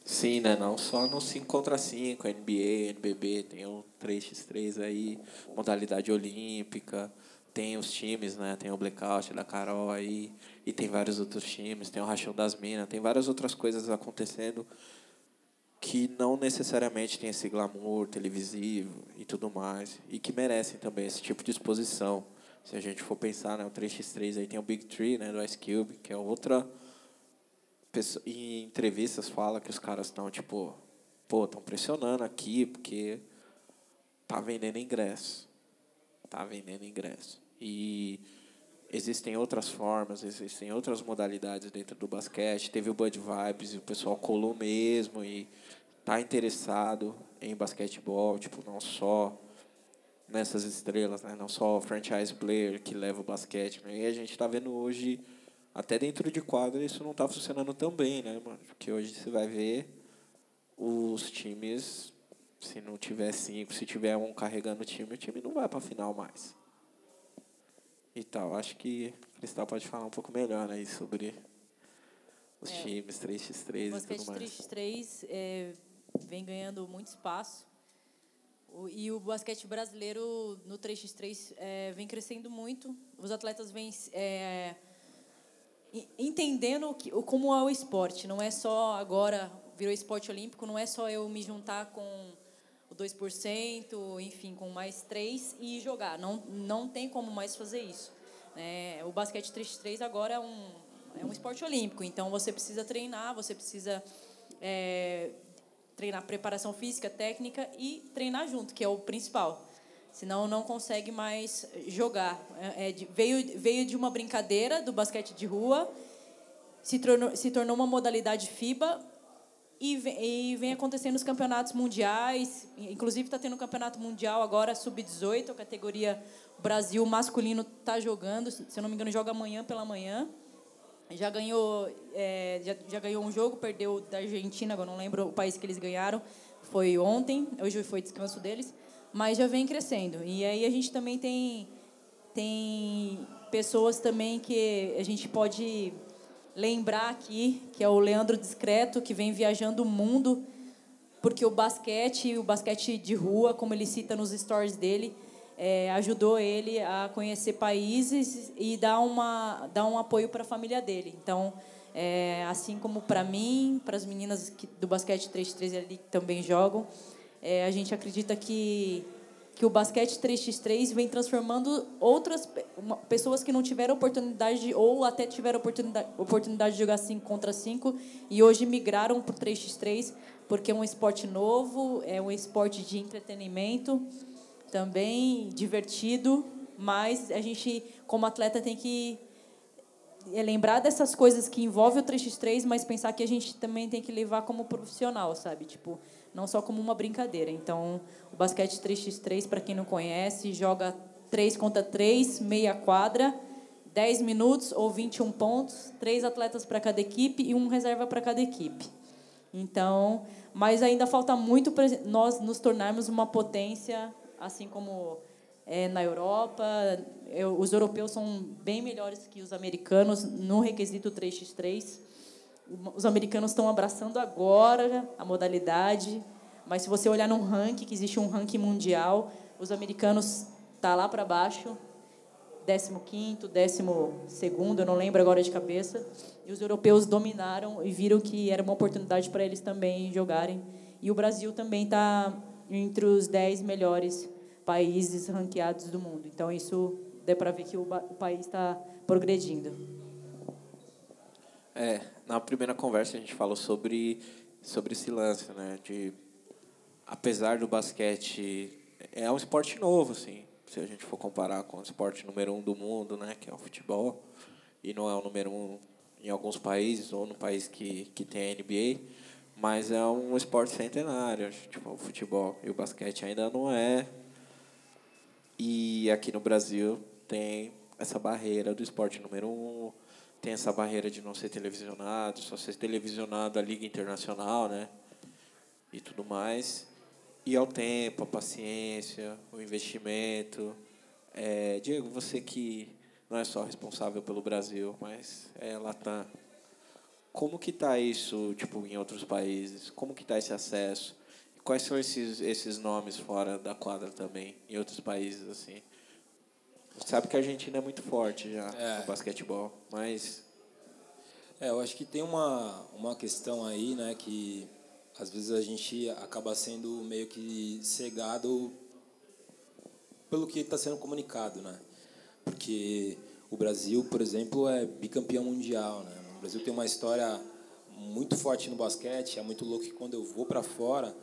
Sim, né? Não só no 5 contra 5, NBA, NBB, tem o 3x3 aí, modalidade olímpica, tem os times, né? Tem o Blackout da Carol aí, e tem vários outros times, tem o Rachão das Minas, tem várias outras coisas acontecendo que não necessariamente tem esse glamour televisivo e tudo mais, e que merecem também esse tipo de exposição. Se a gente for pensar, né, o 3x3 aí tem o Big Tree, né, do Ice Cube, que é outra em entrevistas fala que os caras estão tipo, pô, estão pressionando aqui porque tá vendendo ingresso. Tá vendendo ingresso. E existem outras formas, existem outras modalidades dentro do basquete. Teve o Bud Vibes e o pessoal colou mesmo e tá interessado em basquetebol, tipo, não só nessas estrelas, né? não só o franchise player que leva o basquete. Né? E a gente está vendo hoje até dentro de quadra isso não está funcionando tão bem, né, mano? Porque hoje você vai ver os times, se não tiver cinco, se tiver um carregando o time, o time não vai para final mais. E tal. Acho que o Cristal pode falar um pouco melhor aí sobre os é, times 3x3 e tudo mais. 3x3 é, vem ganhando muito espaço. O, e o basquete brasileiro no 3x3 é, vem crescendo muito. Os atletas vêm é, entendendo que, como é o esporte. Não é só agora virou esporte olímpico, não é só eu me juntar com o 2%, enfim, com mais três e jogar. Não, não tem como mais fazer isso. É, o basquete 3x3 agora é um, é um esporte olímpico, então você precisa treinar, você precisa é, treinar preparação física, técnica e treinar junto, que é o principal. Senão não consegue mais jogar. É, é veio, veio de uma brincadeira do basquete de rua, se tornou, se tornou uma modalidade FIBA e vem, e vem acontecendo nos campeonatos mundiais. Inclusive está tendo um campeonato mundial agora, sub-18, a categoria Brasil masculino está jogando. Se eu não me engano, joga amanhã pela manhã já ganhou é, já, já ganhou um jogo, perdeu da Argentina, agora não lembro o país que eles ganharam, foi ontem, hoje foi descanso deles, mas já vem crescendo. E aí a gente também tem tem pessoas também que a gente pode lembrar aqui, que é o Leandro Discreto, que vem viajando o mundo, porque o basquete, o basquete de rua, como ele cita nos stories dele, é, ajudou ele a conhecer países e dar, uma, dar um apoio para a família dele. Então, é, assim como para mim, para as meninas que, do basquete 3x3 ali que também jogam, é, a gente acredita que, que o basquete 3x3 vem transformando outras uma, pessoas que não tiveram oportunidade de, ou até tiveram oportunidade, oportunidade de jogar 5 contra 5 e hoje migraram para o 3x3 porque é um esporte novo, é um esporte de entretenimento também divertido, mas a gente, como atleta, tem que é, lembrar dessas coisas que envolvem o 3x3, mas pensar que a gente também tem que levar como profissional, sabe? Tipo, não só como uma brincadeira. Então, o basquete 3x3, para quem não conhece, joga 3 contra 3, meia quadra, 10 minutos ou 21 pontos, três atletas para cada equipe e um reserva para cada equipe. Então, mas ainda falta muito para nós nos tornarmos uma potência assim como é, na Europa. Eu, os europeus são bem melhores que os americanos no requisito 3x3. Os americanos estão abraçando agora a modalidade, mas se você olhar num ranking, que existe um ranking mundial, os americanos tá lá para baixo, 15º, 12º, eu não lembro agora de cabeça, e os europeus dominaram e viram que era uma oportunidade para eles também jogarem. E o Brasil também está entre os 10 melhores países ranqueados do mundo. Então, isso dá para ver que o, país está progredindo. É, na primeira conversa a gente falou sobre, sobre esse lance, né? De, apesar do basquete, é um esporte novo, assim, se a gente for comparar com o esporte número um do mundo, né? Que é o futebol, e não é o número um em alguns países, ou no país que, que tem a NBA, mas é um esporte centenário, tipo, o futebol e o basquete ainda não é. E aqui no Brasil tem essa barreira do esporte número um, tem essa barreira de não ser televisionado, só ser televisionado a Liga Internacional, né? E tudo mais. E ao tempo, a paciência, o investimento. É, Diego, você que não é só responsável pelo Brasil, mas é Latam como que está isso, tipo, em outros países? Como que está esse acesso? Quais são esses, esses nomes fora da quadra também, em outros países, assim? Sabe que a Argentina é muito forte já é. no basquetebol, mas... É, eu acho que tem uma, uma questão aí, né, que às vezes a gente acaba sendo meio que cegado pelo que está sendo comunicado, né? Porque o Brasil, por exemplo, é bicampeão mundial, né? O Brasil tem uma história muito forte no basquete. É muito louco que quando eu vou para fora,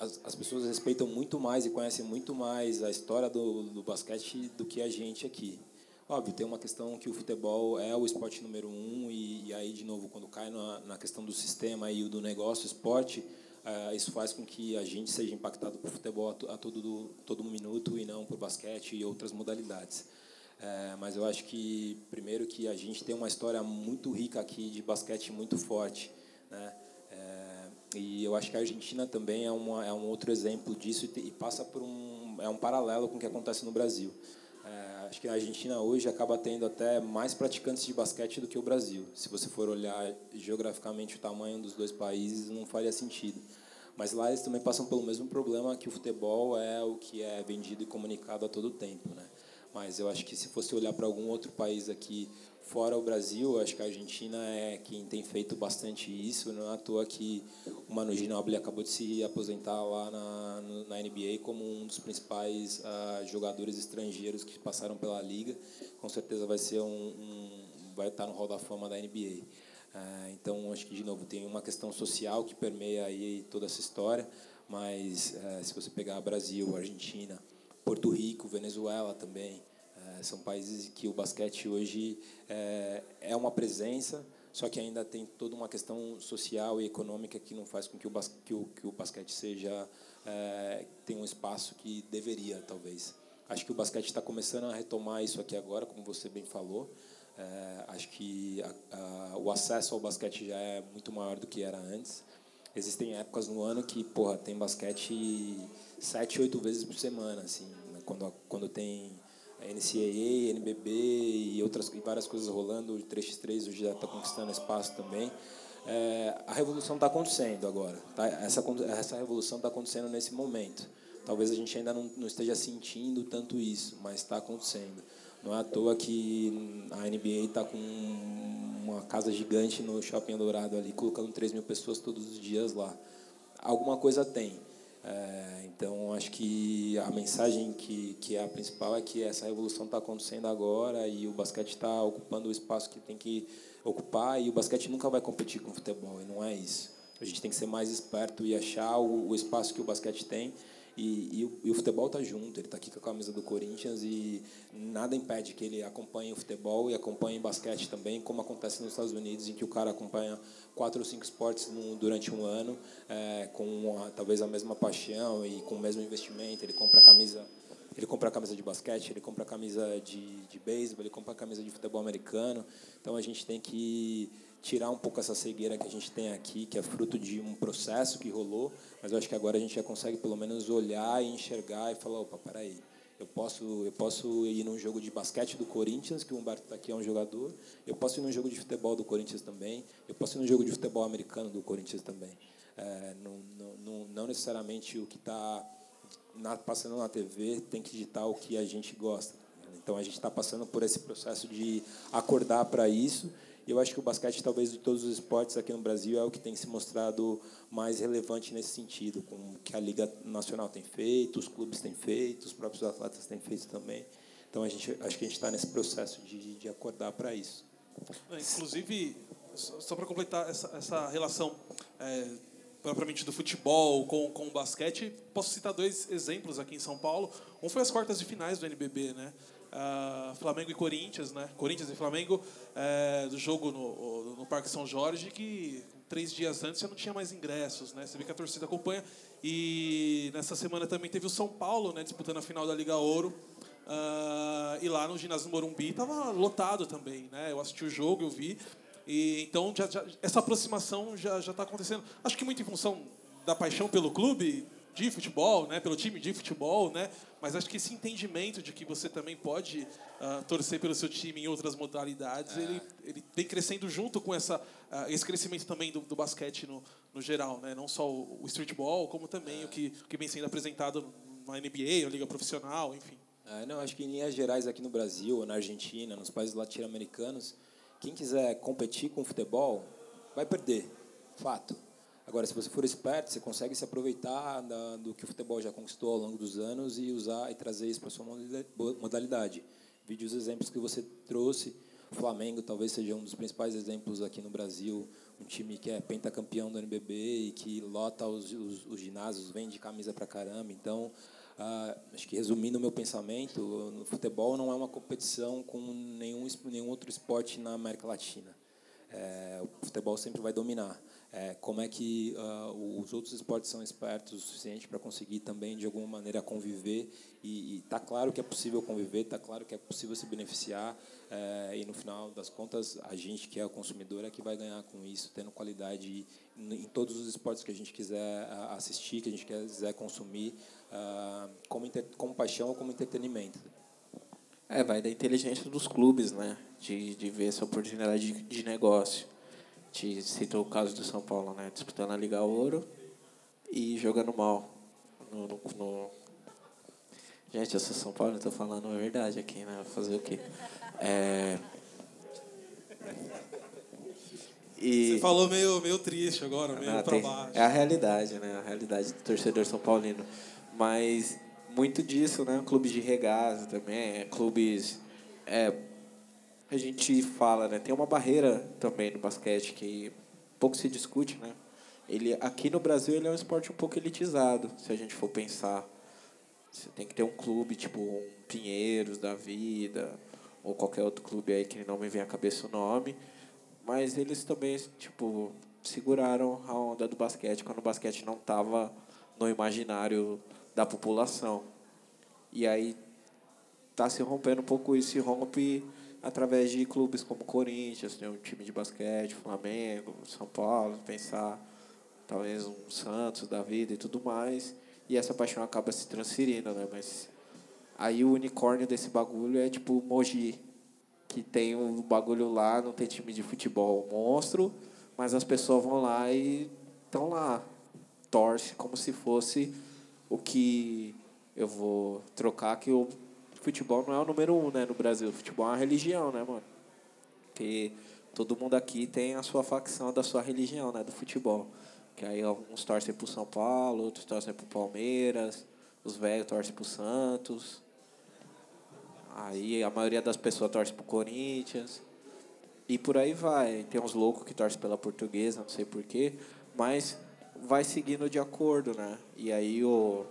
as, as pessoas respeitam muito mais e conhecem muito mais a história do, do basquete do que a gente aqui. Óbvio, tem uma questão que o futebol é o esporte número um e, e aí, de novo, quando cai na, na questão do sistema e do negócio, esporte, uh, isso faz com que a gente seja impactado por futebol a, a todo, todo minuto e não por basquete e outras modalidades. É, mas eu acho que, primeiro, que a gente tem uma história muito rica aqui de basquete muito forte. Né? E eu acho que a Argentina também é, uma, é um outro exemplo disso e, e passa por um, é um paralelo com o que acontece no Brasil. É, acho que a Argentina hoje acaba tendo até mais praticantes de basquete do que o Brasil. Se você for olhar geograficamente o tamanho dos dois países, não faria sentido. Mas lá eles também passam pelo mesmo problema que o futebol é o que é vendido e comunicado a todo tempo, né? Mas eu acho que se fosse olhar para algum outro país aqui fora o Brasil, acho que a Argentina é quem tem feito bastante isso. Não é à toa que o Manu Ginóbili acabou de se aposentar lá na, na NBA como um dos principais uh, jogadores estrangeiros que passaram pela liga. Com certeza vai ser um, um vai estar no hall da fama da NBA. Ah, então acho que de novo tem uma questão social que permeia aí toda essa história. Mas uh, se você pegar Brasil, Argentina, Porto Rico, Venezuela também. São países que o basquete hoje é, é uma presença, só que ainda tem toda uma questão social e econômica que não faz com que o, bas que o, que o basquete seja é, tenha um espaço que deveria, talvez. Acho que o basquete está começando a retomar isso aqui agora, como você bem falou. É, acho que a, a, o acesso ao basquete já é muito maior do que era antes. Existem épocas no ano que, porra, tem basquete sete, oito vezes por semana, assim, né? quando, quando tem NCAA, NBB e outras e várias coisas rolando, o 3x3 hoje já está conquistando espaço também. É, a revolução está acontecendo agora. Tá? Essa, essa revolução está acontecendo nesse momento. Talvez a gente ainda não, não esteja sentindo tanto isso, mas está acontecendo. Não é à toa que a NBA está com uma casa gigante no Shopping Dourado ali, colocando 3 mil pessoas todos os dias lá. Alguma coisa tem. É, então, acho que a mensagem que, que é a principal é que essa revolução está acontecendo agora e o basquete está ocupando o espaço que tem que ocupar e o basquete nunca vai competir com o futebol, e não é isso. A gente tem que ser mais esperto e achar o, o espaço que o basquete tem e, e, o, e o futebol está junto, ele está aqui com a camisa do Corinthians e nada impede que ele acompanhe o futebol e acompanhe o basquete também, como acontece nos Estados Unidos, em que o cara acompanha quatro ou cinco esportes durante um ano, é, com uma, talvez a mesma paixão e com o mesmo investimento. Ele compra camisa ele compra camisa de basquete, ele compra camisa de, de beisebol, ele compra camisa de futebol americano. Então a gente tem que tirar um pouco essa cegueira que a gente tem aqui, que é fruto de um processo que rolou, mas eu acho que agora a gente já consegue pelo menos olhar e enxergar e falar, opa, peraí, eu posso, eu posso ir num jogo de basquete do Corinthians, que o Humberto está aqui é um jogador, eu posso ir num jogo de futebol do Corinthians também, eu posso ir num jogo de futebol americano do Corinthians também. É, não, não, não necessariamente o que está passando na TV tem que ditar o que a gente gosta. Então a gente está passando por esse processo de acordar para isso e eu acho que o basquete, talvez de todos os esportes aqui no Brasil, é o que tem se mostrado mais relevante nesse sentido, com o que a Liga Nacional tem feito, os clubes têm feito, os próprios atletas têm feito também. Então, a gente, acho que a gente está nesse processo de, de acordar para isso. Inclusive, só para completar essa, essa relação é, propriamente do futebol com, com o basquete, posso citar dois exemplos aqui em São Paulo. Um foi as quartas de finais do NBB, né? Uh, Flamengo e Corinthians, né? Corinthians e Flamengo, é, do jogo no, no Parque São Jorge, que três dias antes já não tinha mais ingressos, né? Você vê que a torcida acompanha. E nessa semana também teve o São Paulo, né? Disputando a final da Liga Ouro. Uh, e lá no ginásio do Morumbi estava lotado também, né? Eu assisti o jogo, eu vi. E então já, já, essa aproximação já está acontecendo. Acho que muito em função da paixão pelo clube, de futebol, né, pelo time de futebol, né, mas acho que esse entendimento de que você também pode uh, torcer pelo seu time em outras modalidades, é. ele, ele vem crescendo junto com essa, uh, esse crescimento também do, do basquete no, no geral, né, não só o, o streetball, como também é. o, que, o que vem sendo apresentado na NBA, na liga profissional, enfim. É, não, acho que em linhas gerais aqui no Brasil, na Argentina, nos países latino-americanos, quem quiser competir com futebol vai perder, fato. Agora, se você for esperto, você consegue se aproveitar da, do que o futebol já conquistou ao longo dos anos e usar e trazer isso para a sua modalidade. Vídeo os exemplos que você trouxe. O Flamengo talvez seja um dos principais exemplos aqui no Brasil, um time que é pentacampeão do NBB e que lota os, os, os ginásios, vende camisa para caramba. Então, ah, acho que resumindo o meu pensamento, no futebol não é uma competição com nenhum, nenhum outro esporte na América Latina. É, o futebol sempre vai dominar. É, como é que uh, os outros esportes são espertos o suficiente para conseguir também, de alguma maneira, conviver. E está claro que é possível conviver, está claro que é possível se beneficiar. É, e, no final das contas, a gente que é o consumidor é que vai ganhar com isso, tendo qualidade em todos os esportes que a gente quiser assistir, que a gente quiser consumir, uh, como, como paixão ou como entretenimento. É, vai da inteligência dos clubes, né? De, de ver essa oportunidade de, de negócio te citou o caso do São Paulo, né? Disputando a Liga Ouro e jogando mal. No, no, no... Gente, eu sou São Paulo, estou falando a verdade aqui, né? Fazer o quê? É... E... Você falou meio, meio triste agora, meio para baixo. É a realidade, né? A realidade do torcedor São Paulino. Mas muito disso, né? Clubes de regaça também, clubes é, a gente fala, né? Tem uma barreira também no basquete que pouco se discute, né? Ele aqui no Brasil ele é um esporte um pouco elitizado, se a gente for pensar. Você tem que ter um clube tipo um Pinheiros da vida ou qualquer outro clube aí que não me vem à cabeça o nome, mas eles também tipo seguraram a onda do basquete quando o basquete não estava no imaginário da população. E aí tá se rompendo um pouco isso, se rompe através de clubes como Corinthians, né, um time de basquete, Flamengo, São Paulo, pensar talvez um Santos da vida e tudo mais, e essa paixão acaba se transferindo, né? Mas aí o unicórnio desse bagulho é tipo o Mogi, que tem um bagulho lá, não tem time de futebol monstro, mas as pessoas vão lá e estão lá, torce como se fosse o que eu vou trocar que o futebol não é o número um, né, no Brasil. Futebol é uma religião, né, mano? Porque todo mundo aqui tem a sua facção da sua religião, né, do futebol. Que aí alguns torcem pro São Paulo, outros torcem pro Palmeiras, os velhos torcem pro Santos. Aí a maioria das pessoas torce pro Corinthians. E por aí vai. Tem uns loucos que torcem pela portuguesa, não sei porquê. Mas vai seguindo de acordo, né? E aí o,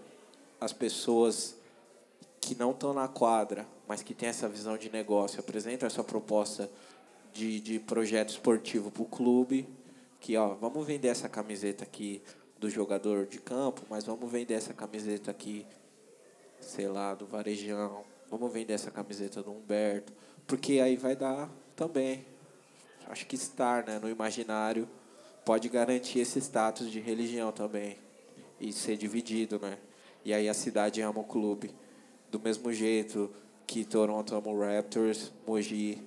as pessoas que não estão na quadra, mas que têm essa visão de negócio, apresentam essa proposta de, de projeto esportivo para o clube, que ó, vamos vender essa camiseta aqui do jogador de campo, mas vamos vender essa camiseta aqui, sei lá, do Varejão, vamos vender essa camiseta do Humberto, porque aí vai dar também, acho que estar né, no imaginário pode garantir esse status de religião também e ser dividido, né? E aí a cidade ama o clube do mesmo jeito que Toronto ama o Raptors, Mogi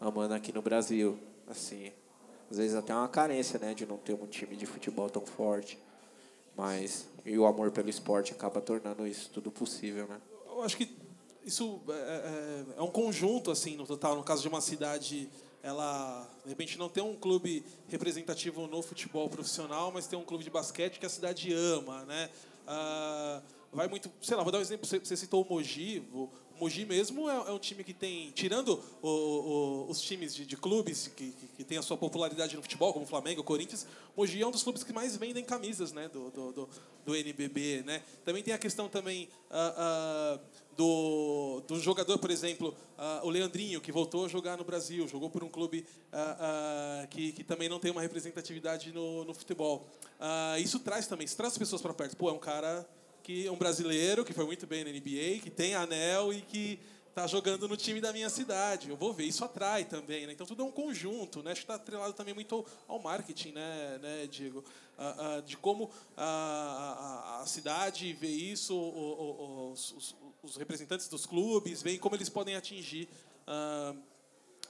amando aqui no Brasil. Assim, às vezes até uma carência, né, de não ter um time de futebol tão forte. Mas e o amor pelo esporte acaba tornando isso tudo possível, né? Eu acho que isso é, é, é um conjunto assim no total. No caso de uma cidade, ela de repente não tem um clube representativo no futebol profissional, mas tem um clube de basquete que a cidade ama, né? Ah, vai muito. Sei lá, vou dar um exemplo. Você, citou o Mogi. O Mogi mesmo é, é um time que tem. Tirando o, o, os times de, de clubes que, que, que tem a sua popularidade no futebol, como o Flamengo, o Corinthians, Mogi é um dos clubes que mais vendem camisas né, do, do, do, do NBB. Né? Também tem a questão também. Uh, uh, do, do jogador, por exemplo, uh, o Leandrinho, que voltou a jogar no Brasil, jogou por um clube uh, uh, que, que também não tem uma representatividade no, no futebol. isso traz também, isso traz as pessoas para perto. Pô, é um cara que é um brasileiro que foi muito bem na NBA, que tem anel e que está jogando no time da minha cidade. Eu vou ver, isso atrai também, né? Então tudo é um conjunto, né? Acho que está atrelado também muito ao marketing, né, né Diego? Uh, uh, de como a, a, a, cidade vê isso, o, o, os, os, representantes dos clubes veem como eles podem atingir. Uh,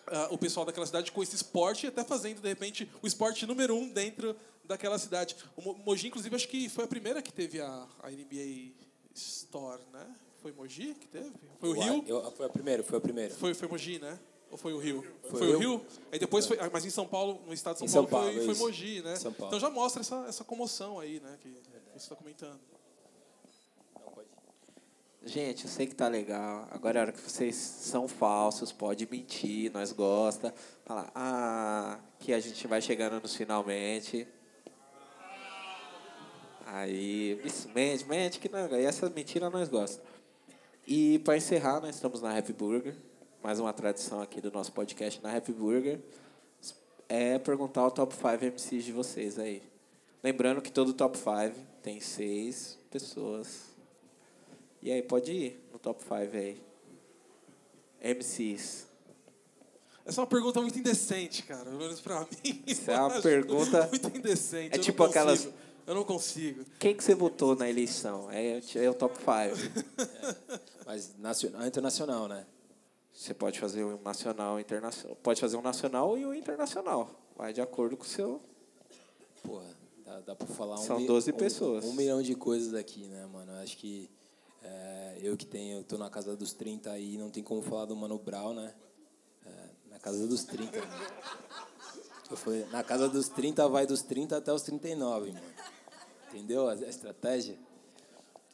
uh, o pessoal daquela cidade com esse esporte e até fazendo, de repente, o esporte número um dentro daquela cidade. O Mogi, inclusive, acho que foi a primeira que teve a, a NBA Store, né? Foi Mogi que teve? Foi o Rio? Eu, foi a primeira, foi a primeira. Foi, foi Mogi, né? Ou foi o Rio? Foi, foi o Rio? Aí depois foi. Mas em São Paulo, no estado de São, São Paulo, Paulo, foi, foi Mogi, né? Então já mostra essa, essa comoção aí, né? Que você está comentando. Gente, eu sei que tá legal. Agora é a hora que vocês são falsos, pode mentir, nós gosta. Falar, ah, que a gente vai chegando nos finalmente. Aí, isso, mente, mente que não. Aí essa mentira nós gosta. E para encerrar, nós estamos na Happy Burger. Mais uma tradição aqui do nosso podcast na Happy Burger. é perguntar o top 5 MCs de vocês aí. Lembrando que todo top 5 tem seis pessoas. E aí, pode ir no top 5 aí. MCs. Essa é uma pergunta muito indecente, cara. Pelo menos pra mim. Essa é uma pergunta- Muito indecente. É tipo aquelas-. Eu não consigo. Quem que você votou na eleição? É, é o top 5. *laughs* Mas nacional, internacional, né? Você pode fazer um nacional, internacional. Pode fazer um nacional e um internacional. Vai de acordo com o seu. Porra, dá, dá pra falar um São mi- 12 um- pessoas. Um, milhão de coisas aqui, né, mano? Eu acho que é, eu que tenho, eu tô na casa dos 30 aí, não tem como falar do Mano Brown, né? É, na casa dos 30. mano. Eu falei, na casa dos 30 vai dos 30 até os 39, mano. Entendeu a, estratégia?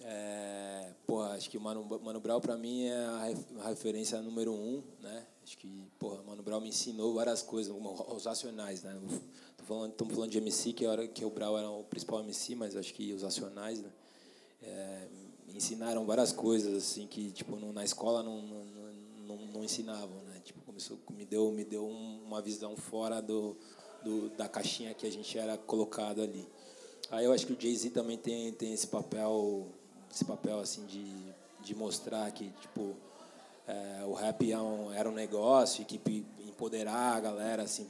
É, porra, acho que o Mano, Mano Brown pra mim é a ref- a referência número um, né? Acho que, porra, Mano Brown me ensinou várias coisas, os racionais, né? Tô falando, estamos falando de MC, que, a hora que o Brown era o principal MC, mas acho que os racionais, né? É, ensinaram várias coisas, assim, que, tipo, na escola não, não, não, não ensinavam, né? Tipo, começou, me deu, me deu um- uma visão fora do, do, da caixinha que a gente era colocado ali. Aí eu acho que o Jay-Z também tem, tem esse papel, esse papel assim de, de mostrar que tipo é, o rap é um, era um negócio e que empoderar a galera assim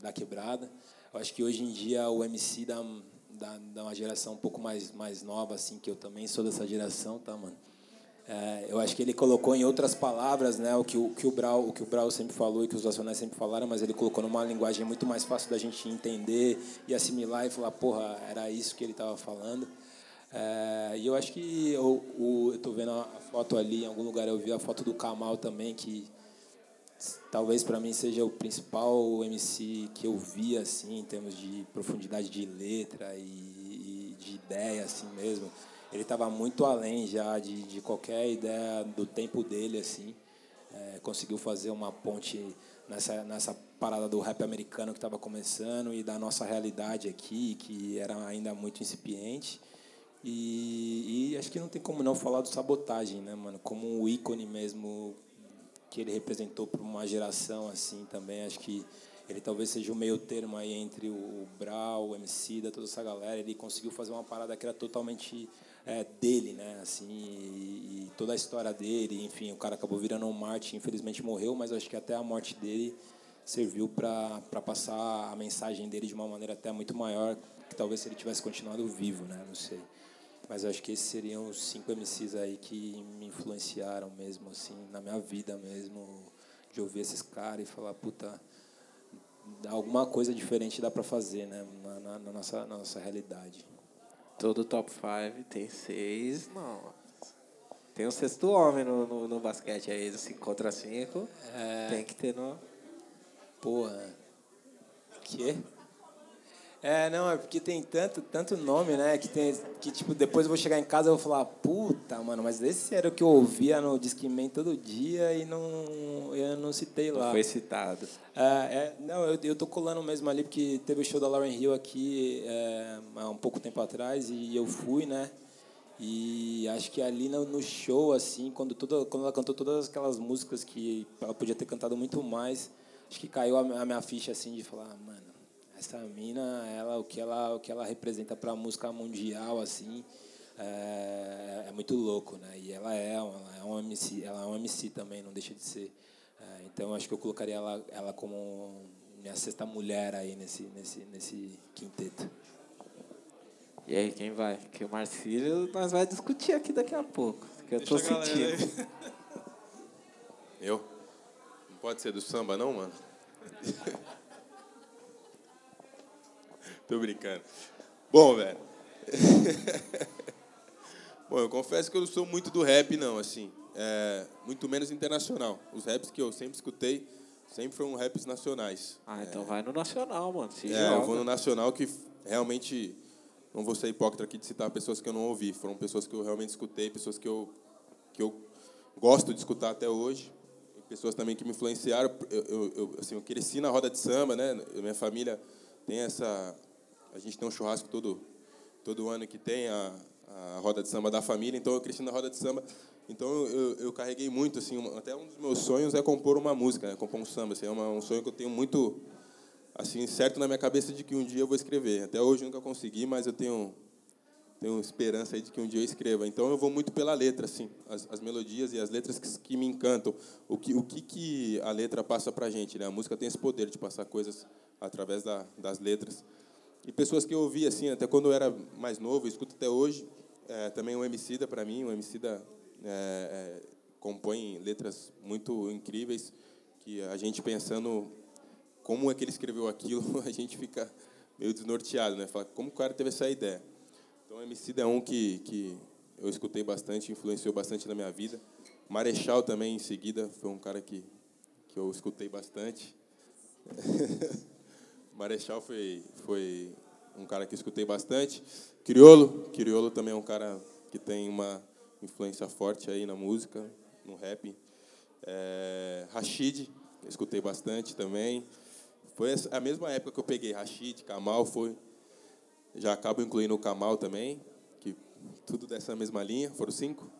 da quebrada. Eu acho que hoje em dia o MC da, da, da uma geração um pouco mais mais nova assim que eu também sou dessa geração, tá, mano? É, eu acho que ele colocou em outras palavras, né, o que o que o Brau, o que o Brau sempre falou e que os Racionais sempre falaram, mas ele colocou numa linguagem muito mais fácil da gente entender e assimilar e falar, porra, era isso que ele estava falando. É, e eu acho que eu, o, eu tô vendo a foto ali, em algum lugar eu vi a foto do Kamal também, que talvez para mim seja o principal MC que eu vi assim em termos de profundidade de letra e, e de ideia assim mesmo ele estava muito além já de, de qualquer ideia do tempo dele assim. É, conseguiu fazer uma ponte nessa nessa parada do rap americano que estava começando e da nossa realidade aqui que era ainda muito incipiente. E, e acho que não tem como não falar do sabotagem né mano? Como um ícone mesmo que ele representou para uma geração assim também. Acho que ele talvez seja o meio termo aí entre o Brau, o MC da toda essa galera. Ele conseguiu fazer uma parada que era totalmente é, dele né assim e, e toda a história dele enfim o cara acabou virando um Marte infelizmente morreu mas acho que até a morte dele serviu para para passar a mensagem dele de uma maneira até muito maior que talvez se ele tivesse continuado vivo né não sei mas acho que esses seriam os cinco MCs aí que me influenciaram mesmo, assim, na minha vida mesmo, de ouvir esses caras e falar, puta, alguma coisa diferente dá pra fazer, né, na, na- na nossa, na nossa realidade. Todo top 5 tem seis. Não. Tem o sexto homem no, no, no basquete aí, 5 contra 5. Tem que ter no. Porra. Quê? É, não, é porque tem tanto, tanto nome, né? Que tem. Que tipo, depois eu vou chegar em casa e vou falar, puta, mano, mas esse era o que eu ouvia no Discman todo dia e não. Eu não citei lá. Não foi citado. É, é, não, eu, eu tô colando mesmo ali porque teve o show da Lauren Hill aqui é, há um pouco tempo atrás e eu fui, né? E acho que ali no, show, assim, quando, toda, quando ela cantou todas aquelas músicas que ela podia ter cantado muito mais, acho que caiu a, minha- ficha, assim, de falar, "Ah, mano, essa mina, ela, o, que ela, o que ela representa para a música mundial, assim, é, é muito louco, né? E ela é, ela é um MC, ela é um MC também, não deixa de ser. É, então acho que eu colocaria ela, ela como minha sexta mulher aí nesse, nesse, nesse quinteto. E aí, quem vai? Que o Marcílio nós vai discutir aqui daqui a pouco. Que eu Deixa tô sentindo. *laughs* Eu? Não pode ser do samba, não, mano? *laughs* Tô brincando. Bom, velho. *laughs* Bom, eu confesso que eu não sou muito do rap, não, assim. É, muito menos internacional. Os raps que eu sempre escutei sempre foram raps nacionais. Ah, então vai no Nacional, mano. Se É, joga. eu vou no nacional que realmente não vou ser hipócrita aqui de citar pessoas que eu não ouvi. Foram pessoas que eu realmente escutei, pessoas que eu, que eu gosto de escutar até hoje. E pessoas também que me influenciaram. Eu, eu, eu, assim, eu cresci na roda de samba, né? Minha família tem essa... A gente tem um churrasco todo, todo ano que tem a, a roda de samba da família. Então, eu cresci na roda de samba. Então, eu, eu carreguei muito, assim... até um dos meus sonhos é compor uma música, né? Compor um samba. Assim, é uma, um sonho que eu tenho muito assim certo na minha cabeça de que um dia eu vou escrever. Até hoje nunca consegui, mas eu tenho tenho esperança aí de que um dia eu escreva. Então eu vou muito pela letra, assim, as, as melodias e as letras que, que, me encantam. O que o que, que a letra passa para gente, né? A música tem esse poder de passar coisas através da, das letras. E pessoas que eu ouvi assim, até quando eu era mais novo, escuto até hoje, é, também o Emicida para mim, o Emicida é, é, compõe letras muito incríveis que a gente pensando como é que ele escreveu aquilo, *laughs* a gente fica meio desnorteado, né? Fala, como o cara teve essa ideia? Então, MC é um que, que eu escutei bastante, influenciou bastante na minha vida. Marechal também, em seguida, foi um cara que, que eu escutei bastante. *laughs* Marechal foi, foi um cara que escutei bastante. Criolo, Criolo também é um cara que tem uma influência forte aí na música, no rap. É, Rashid, escutei bastante também. Foi a mesma época que eu peguei Rashid, Kamal, foi. Já acabo incluindo o Kamal também, que tudo dessa mesma linha, foram cinco.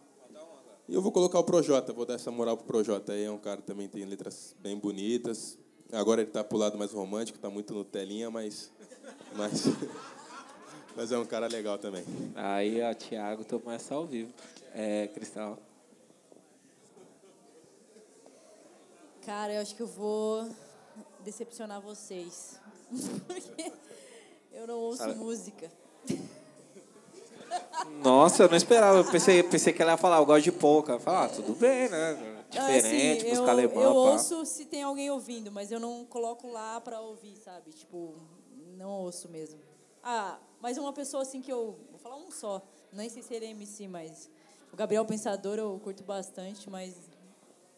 E eu vou colocar o Projota, vou dar essa moral pro Projota. Aí é um cara que também tem letras bem bonitas. Agora ele está pro lado mais romântico, está muito no telinha, mas. Mas, *laughs* mas é um cara legal também. Aí, ó, Thiago, tô mais ao vivo. É, Cristal. Cara, eu acho que eu vou decepcionar vocês. *laughs* Porque eu não ouço música. Nossa, eu não esperava. Eu pensei, pensei que ela ia falar, eu gosto de pouca. Falar, ah, tudo bem, né? Diferente, assim, música alemã. Eu pá. ouço se tem alguém ouvindo, mas eu não coloco lá pra ouvir, sabe? Tipo, não ouço mesmo. Ah, mas uma pessoa assim que eu. Vou falar um só. Nem sei se ele é MC, mas. O Gabriel Pensador eu curto bastante, mas.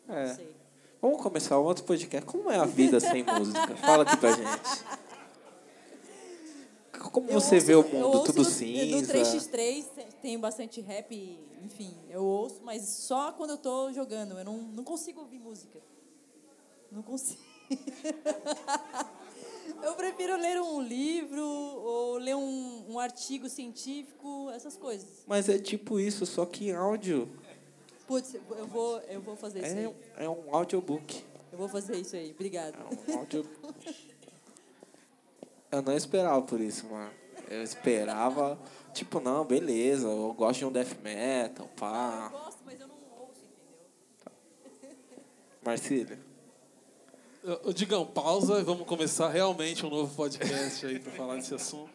É. Não sei. Vamos começar um outro podcast. Como é a vida sem música? Fala aqui pra *laughs* gente. Como Eu você ouço- vê o mundo? Tudo cinza? No 3x3 tem bastante rap, enfim, eu ouço, mas só quando eu tô jogando. Eu não, não consigo ouvir música. Não consigo. *laughs* eu prefiro ler um livro ou ler um, um artigo científico, essas coisas. Mas é tipo isso, só que em áudio. Putz, eu vou, eu vou fazer isso É, aí. é um audiobook. Eu vou fazer isso aí. Obrigado. É um audio... *laughs* Eu não esperava por isso, mano. Eu esperava, tipo, não, beleza, eu gosto de um death metal, pá. gosto, mas eu não ouço, entendeu? *laughs* Marcílio. Digão, pausa e vamos começar realmente um novo podcast aí para falar desse assunto.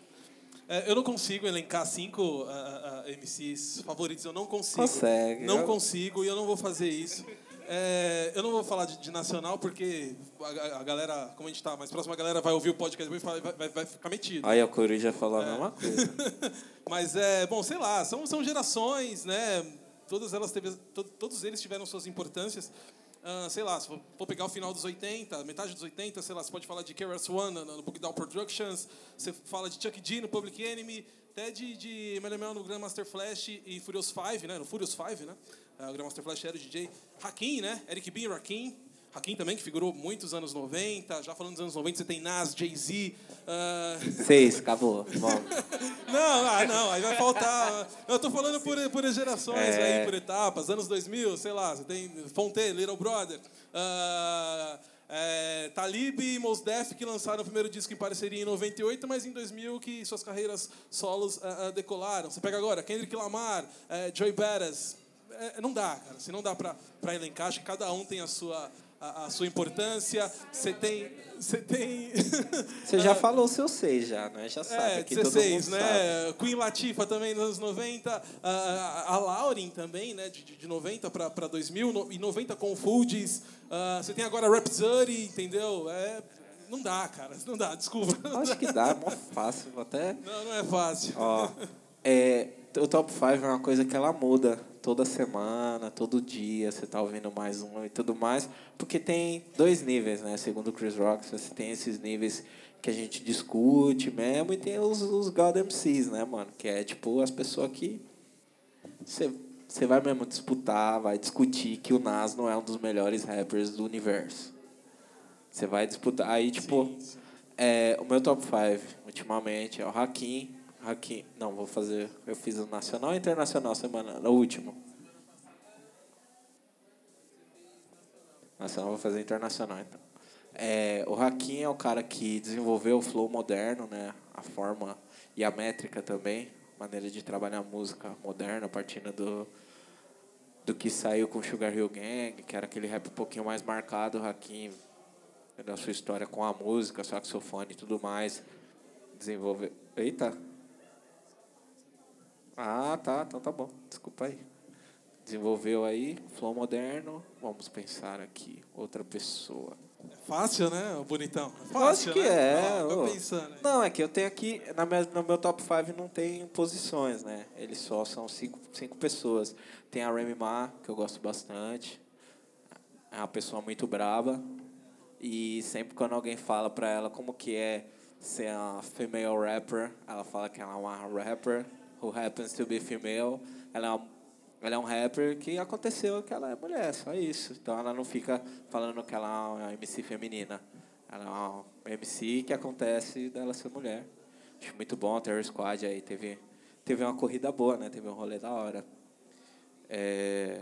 É, eu não consigo elencar cinco ah, ah, MCs favoritos, eu não consigo. Consegue. Não Eu- consigo e eu não vou fazer isso. É, eu não vou falar de, de nacional porque a, a galera, como a gente tá mais próximo, a galera vai ouvir o podcast e vai, vai, vai ficar metido. Aí a Coruja falou É. a mesma coisa. *laughs* Mas é, bom, sei lá, são, são gerações, né? Todas elas teve, to- todos eles tiveram suas importâncias. Ah, sei lá, se for, for pegar o final dos 80, metade dos 80, sei lá, você pode falar de KRS One no, no Book Down Productions, você fala de Chuck D no Public Enemy, até de, de Melemel no Grandmaster Flash e Furious 5, né? No Furious 5, né? Ah, o Grandmaster Flash era o DJ Hakim, né? Eric B. Rakim. Hakim também, que figurou muitos anos 90. Já falando dos anos 90, você tem Nas, Jay-Z. ah, Seis, acabou. *laughs* Não, ah, não, aí vai faltar. Eu tô falando por, por gerações É. aí, por etapas, anos 2000, sei lá, você tem Fonte, Little Brother, ah, é, Talib e Mos Def que lançaram o primeiro disco em parceria em 98, mas em 2000 que suas carreiras solos ah, ah, decolaram. Você pega agora Kendrick Lamar, eh, Joey Badass, é, não dá, cara. Se não dá pra, pra elencar, acho que cada um tem a sua, a, a sua importância. Você tem. Você tem. *laughs* Você já falou o seu seis já, né? Já sabe. É, aqui todo 16, mundo né? Queen Latifah também nos anos 90. A, a Lauren também, né? De, de- de 90 para 2000. no- E 90 com Fugees. Ah, você tem agora Rhapsody, entendeu? É, não dá, cara. Não dá, desculpa. sabe. Acho que dá, é mó fácil. Até. Não, não é fácil. Ó, é, o top 5 é uma coisa que ela muda toda semana, todo dia, você tá ouvindo mais um e tudo mais, porque tem dois níveis, né? Segundo o Chris Rock, você tem esses níveis que a gente discute mesmo e tem os, os God MCs, né, mano? Que é tipo as pessoas que você, você vai mesmo disputar, vai discutir que o Nas não é um dos melhores rappers do universo. Você vai disputar. Aí, tipo, é, o meu top 5 ultimamente é o Hakim. Hakim. Não, vou fazer. Eu fiz o nacional e internacional semana. No último. Nacional, vou fazer internacional então. É, o Hakim é o cara que desenvolveu o flow moderno, né? A forma e a métrica também, maneira de trabalhar música moderna, partindo do do que saiu com Sugar Hill Gang, que era aquele rap um pouquinho mais marcado, o Hakim, da sua história com a música, saxofone e tudo mais, desenvolveu. Eita! Ah, tá, então tá bom. Desculpa aí. Desenvolveu aí, flow moderno. Vamos pensar aqui, outra pessoa. É fácil, né, bonitão? É fácil, Acho que né? é. Ó, pensando. Não, é que eu tenho aqui, na minha, no meu top 5 não tem posições, né? Eles só são cinco, cinco pessoas. Tem a Remy Ma, que eu gosto bastante. É uma pessoa muito braba. E sempre quando alguém fala pra ela como que é ser uma female rapper, ela fala que ela é uma rapper who happens to be female. Ela é, uma, ela é um rapper que aconteceu que ela é mulher, só isso. Então ela não fica falando que ela é uma MC feminina. Ela é uma MC que acontece dela ser mulher. Acho muito bom, a Terror Squad aí teve, teve uma corrida boa, né? Teve um rolê da hora. É,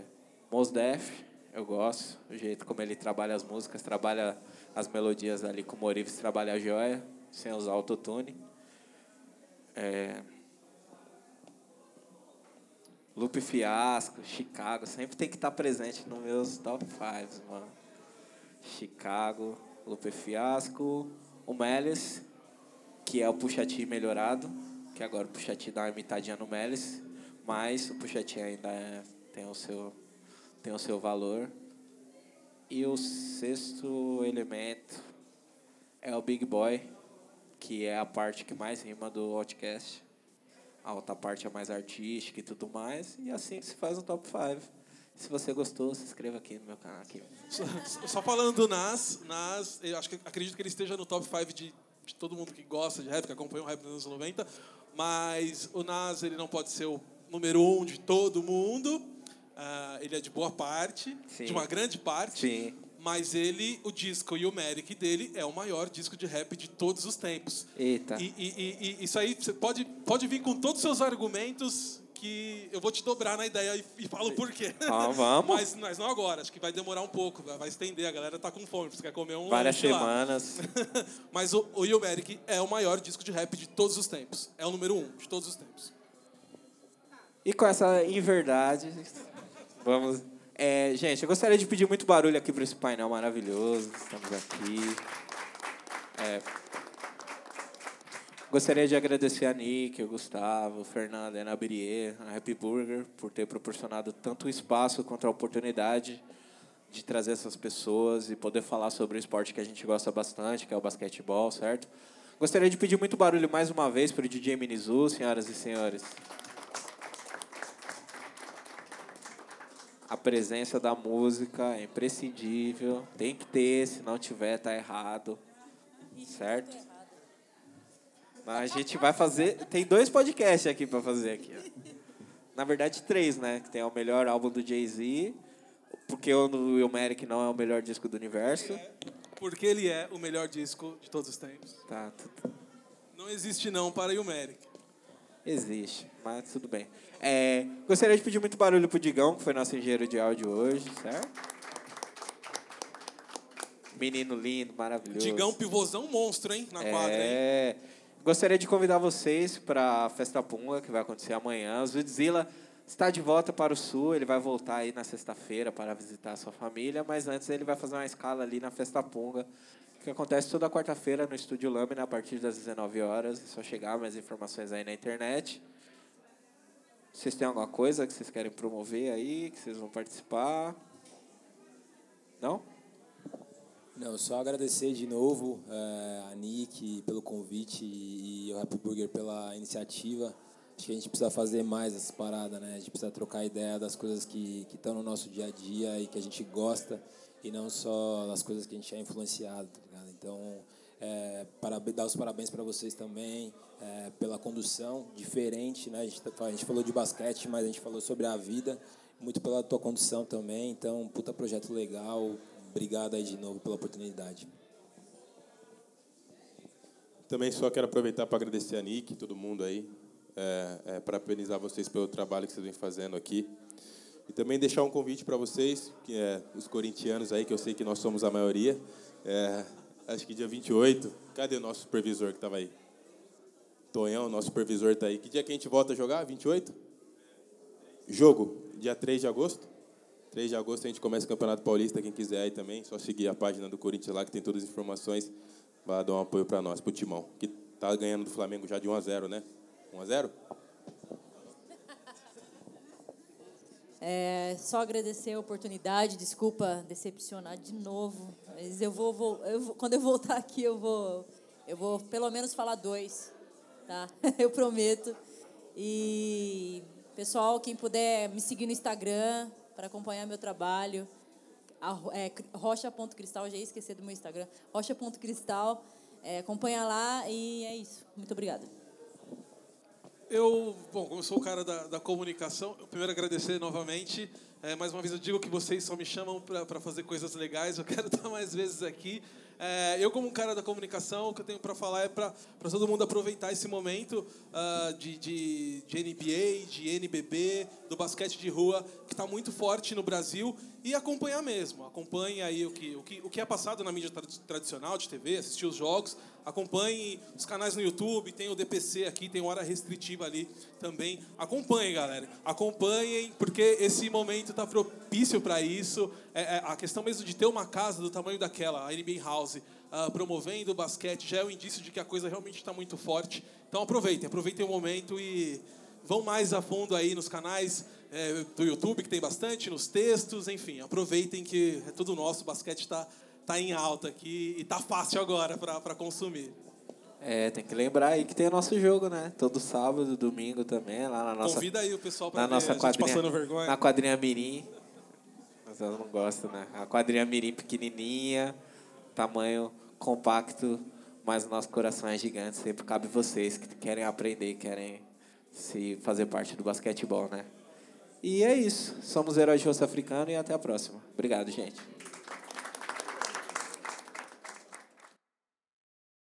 Mos Def, eu gosto, o jeito como ele trabalha as músicas, trabalha as melodias ali com o Morives, trabalha a joia, sem usar autotune. É, Lupe Fiasco, Chicago, sempre tem que estar presente nos meus top 5, mano. Chicago, Lupe Fiasco, o Melis, que é o Puxati melhorado, que agora o Puxati dá uma imitadinha no Melis, mas o Puxati ainda é, tem, o seu, tem o seu valor. E o sexto elemento é o Big Boy, que é a parte que mais rima do Outcast a outra parte é mais artística e tudo mais. E assim que se faz um top 5. Se você gostou, se inscreva aqui no meu canal. Aqui. Só, só falando do Nas, Nas, eu acho que, acredito que ele esteja no top 5 de, de todo mundo que gosta de rap, que acompanha o rap nos anos 90. Mas o Nas ele não pode ser o número um de todo mundo. Uh, ele é de boa parte, Sim. de uma grande parte. Sim. Mas ele, o disco e o Merrick dele é o maior disco de rap de todos os tempos. Eita. E, e, e, isso aí, você pode, pode vir com todos os seus argumentos que eu vou te dobrar na ideia e, e falo por quê. Ah, *laughs* vamos. mas, mas não agora, acho que vai demorar um pouco, vai estender, a galera tá com fome, você quer comer um Várias semanas. *laughs* mas o, o Merrick é o maior disco de rap de todos os tempos. É o número um de todos os tempos. E com essa inverdade, vamos é, gente, eu gostaria de pedir muito barulho aqui para esse painel maravilhoso. Estamos aqui. É, gostaria de agradecer a Nick, o Gustavo, o Fernando, a Ana a Happy Burger, por ter proporcionado tanto espaço quanto a oportunidade de trazer essas pessoas e poder falar sobre o esporte que a gente gosta bastante, que é o basquetebol, certo? Gostaria de pedir muito barulho mais uma vez para o DJ Minizu, senhoras e senhores. A presença da música é imprescindível, tem que ter, se não tiver, tá errado. Certo? Mas a gente vai fazer. Tem dois podcasts aqui para fazer aqui. Ó. Na verdade, três, né? Que tem o melhor álbum do Jay-Z, porque o Will Merrick não é o melhor disco do universo. Porque ele é o melhor disco de todos os tempos. Tá, tudo. Não existe não para o Merrick. Existe, mas tudo bem. É, gostaria de pedir muito barulho pro Digão, que foi nosso engenheiro de áudio hoje, certo? Menino lindo, maravilhoso. Digão pivôzão monstro, hein? Na quadra, é... hein? Gostaria de convidar vocês para a Festa Punga, que vai acontecer amanhã. O Zudzilla está de volta para o Sul, ele vai voltar aí na sexta-feira para visitar a sua família, mas antes ele vai fazer uma escala ali na Festa Punga, que acontece toda quarta-feira no Estúdio Lâmina, a partir das 19 horas. É só chegar mais informações aí na internet. Vocês têm alguma coisa que vocês querem promover aí, que vocês vão participar? Não? Não, só agradecer de novo é, a Nick pelo convite e, e o Happy Burger pela iniciativa. Acho que a gente precisa fazer mais essa parada, né? A gente precisa trocar ideia das coisas que estão no nosso dia a dia e que a gente gosta e não só das coisas que a gente é influenciado, tá ligado? Então, é, para, dar os parabéns para vocês também é, pela condução diferente, né? A gente, tá, a gente falou de basquete, mas a gente falou sobre a vida, muito pela tua condução também. Então, puta projeto legal. Obrigado aí de novo pela oportunidade. Também só quero aproveitar para agradecer a Nick, todo mundo aí, é, é, parabenizar vocês pelo trabalho que vocês vêm fazendo aqui. E também deixar um convite para vocês, que é os corintianos aí, que eu sei que nós somos a maioria, é, acho que dia 28. Cadê o nosso supervisor que estava aí? Tonhão, nosso supervisor está aí. Que dia que a gente volta a jogar? 28? Jogo, dia 3 de agosto. 3 de agosto a gente começa o Campeonato Paulista, quem quiser aí também, só seguir a página do Corinthians lá que tem todas as informações. Vai dar um apoio para nós, para o Timão, que tá ganhando do Flamengo já de 1 a 0, né? 1 a 0? É, só agradecer a oportunidade, desculpa decepcionar de novo, mas eu vou, vou, eu vou, quando eu voltar aqui eu vou, eu vou pelo menos falar dois, tá? *laughs* Eu prometo. E pessoal, quem puder me seguir no Instagram para acompanhar meu trabalho, é, rocha.cristal, já ia esquecer do meu Instagram, rocha.cristal, é, acompanha lá e é isso. Muito obrigada. Eu, bom, como sou o cara da, da comunicação, eu primeiro agradecer novamente. É, mais uma vez eu digo que vocês só me chamam para fazer coisas legais, eu *laughs* quero estar mais vezes aqui. É, eu, como um cara da comunicação, o que eu tenho para falar é para todo mundo aproveitar esse momento uh, de, de, de NBA, de NBB, do basquete de rua, que está muito forte no Brasil, e acompanhar mesmo. Acompanhe aí o que, o que, o que é passado na mídia tradicional de TV, assistir os jogos, acompanhe os canais no YouTube, tem o DPC aqui, tem hora restritiva ali também. Acompanhem, galera. Acompanhem, porque esse momento está propício para isso. É, é, a questão mesmo de ter uma casa do tamanho daquela, a NBA House, uh, promovendo o basquete, já é um indício de que a coisa realmente está muito forte. Então aproveitem, aproveitem o momento e vão mais a fundo aí nos canais é, do YouTube, que tem bastante, nos textos, enfim, aproveitem que é tudo nosso, o basquete está tá em alta aqui e tá fácil agora para consumir. É, tem que lembrar aí que tem o nosso jogo, né? Todo sábado, domingo também, lá na nossa. Convida aí o pessoal para ver nossa quadrinha, passando vergonha. Na quadrinha Mirim. Mas eu não gosto, né? A quadrinha Mirim pequenininha, tamanho compacto, mas o nosso coração é gigante. Sempre cabe vocês que querem aprender, querem se fazer parte do basquetebol, né? E é isso. Somos heróis de rosto africano e até a próxima. Obrigado, gente.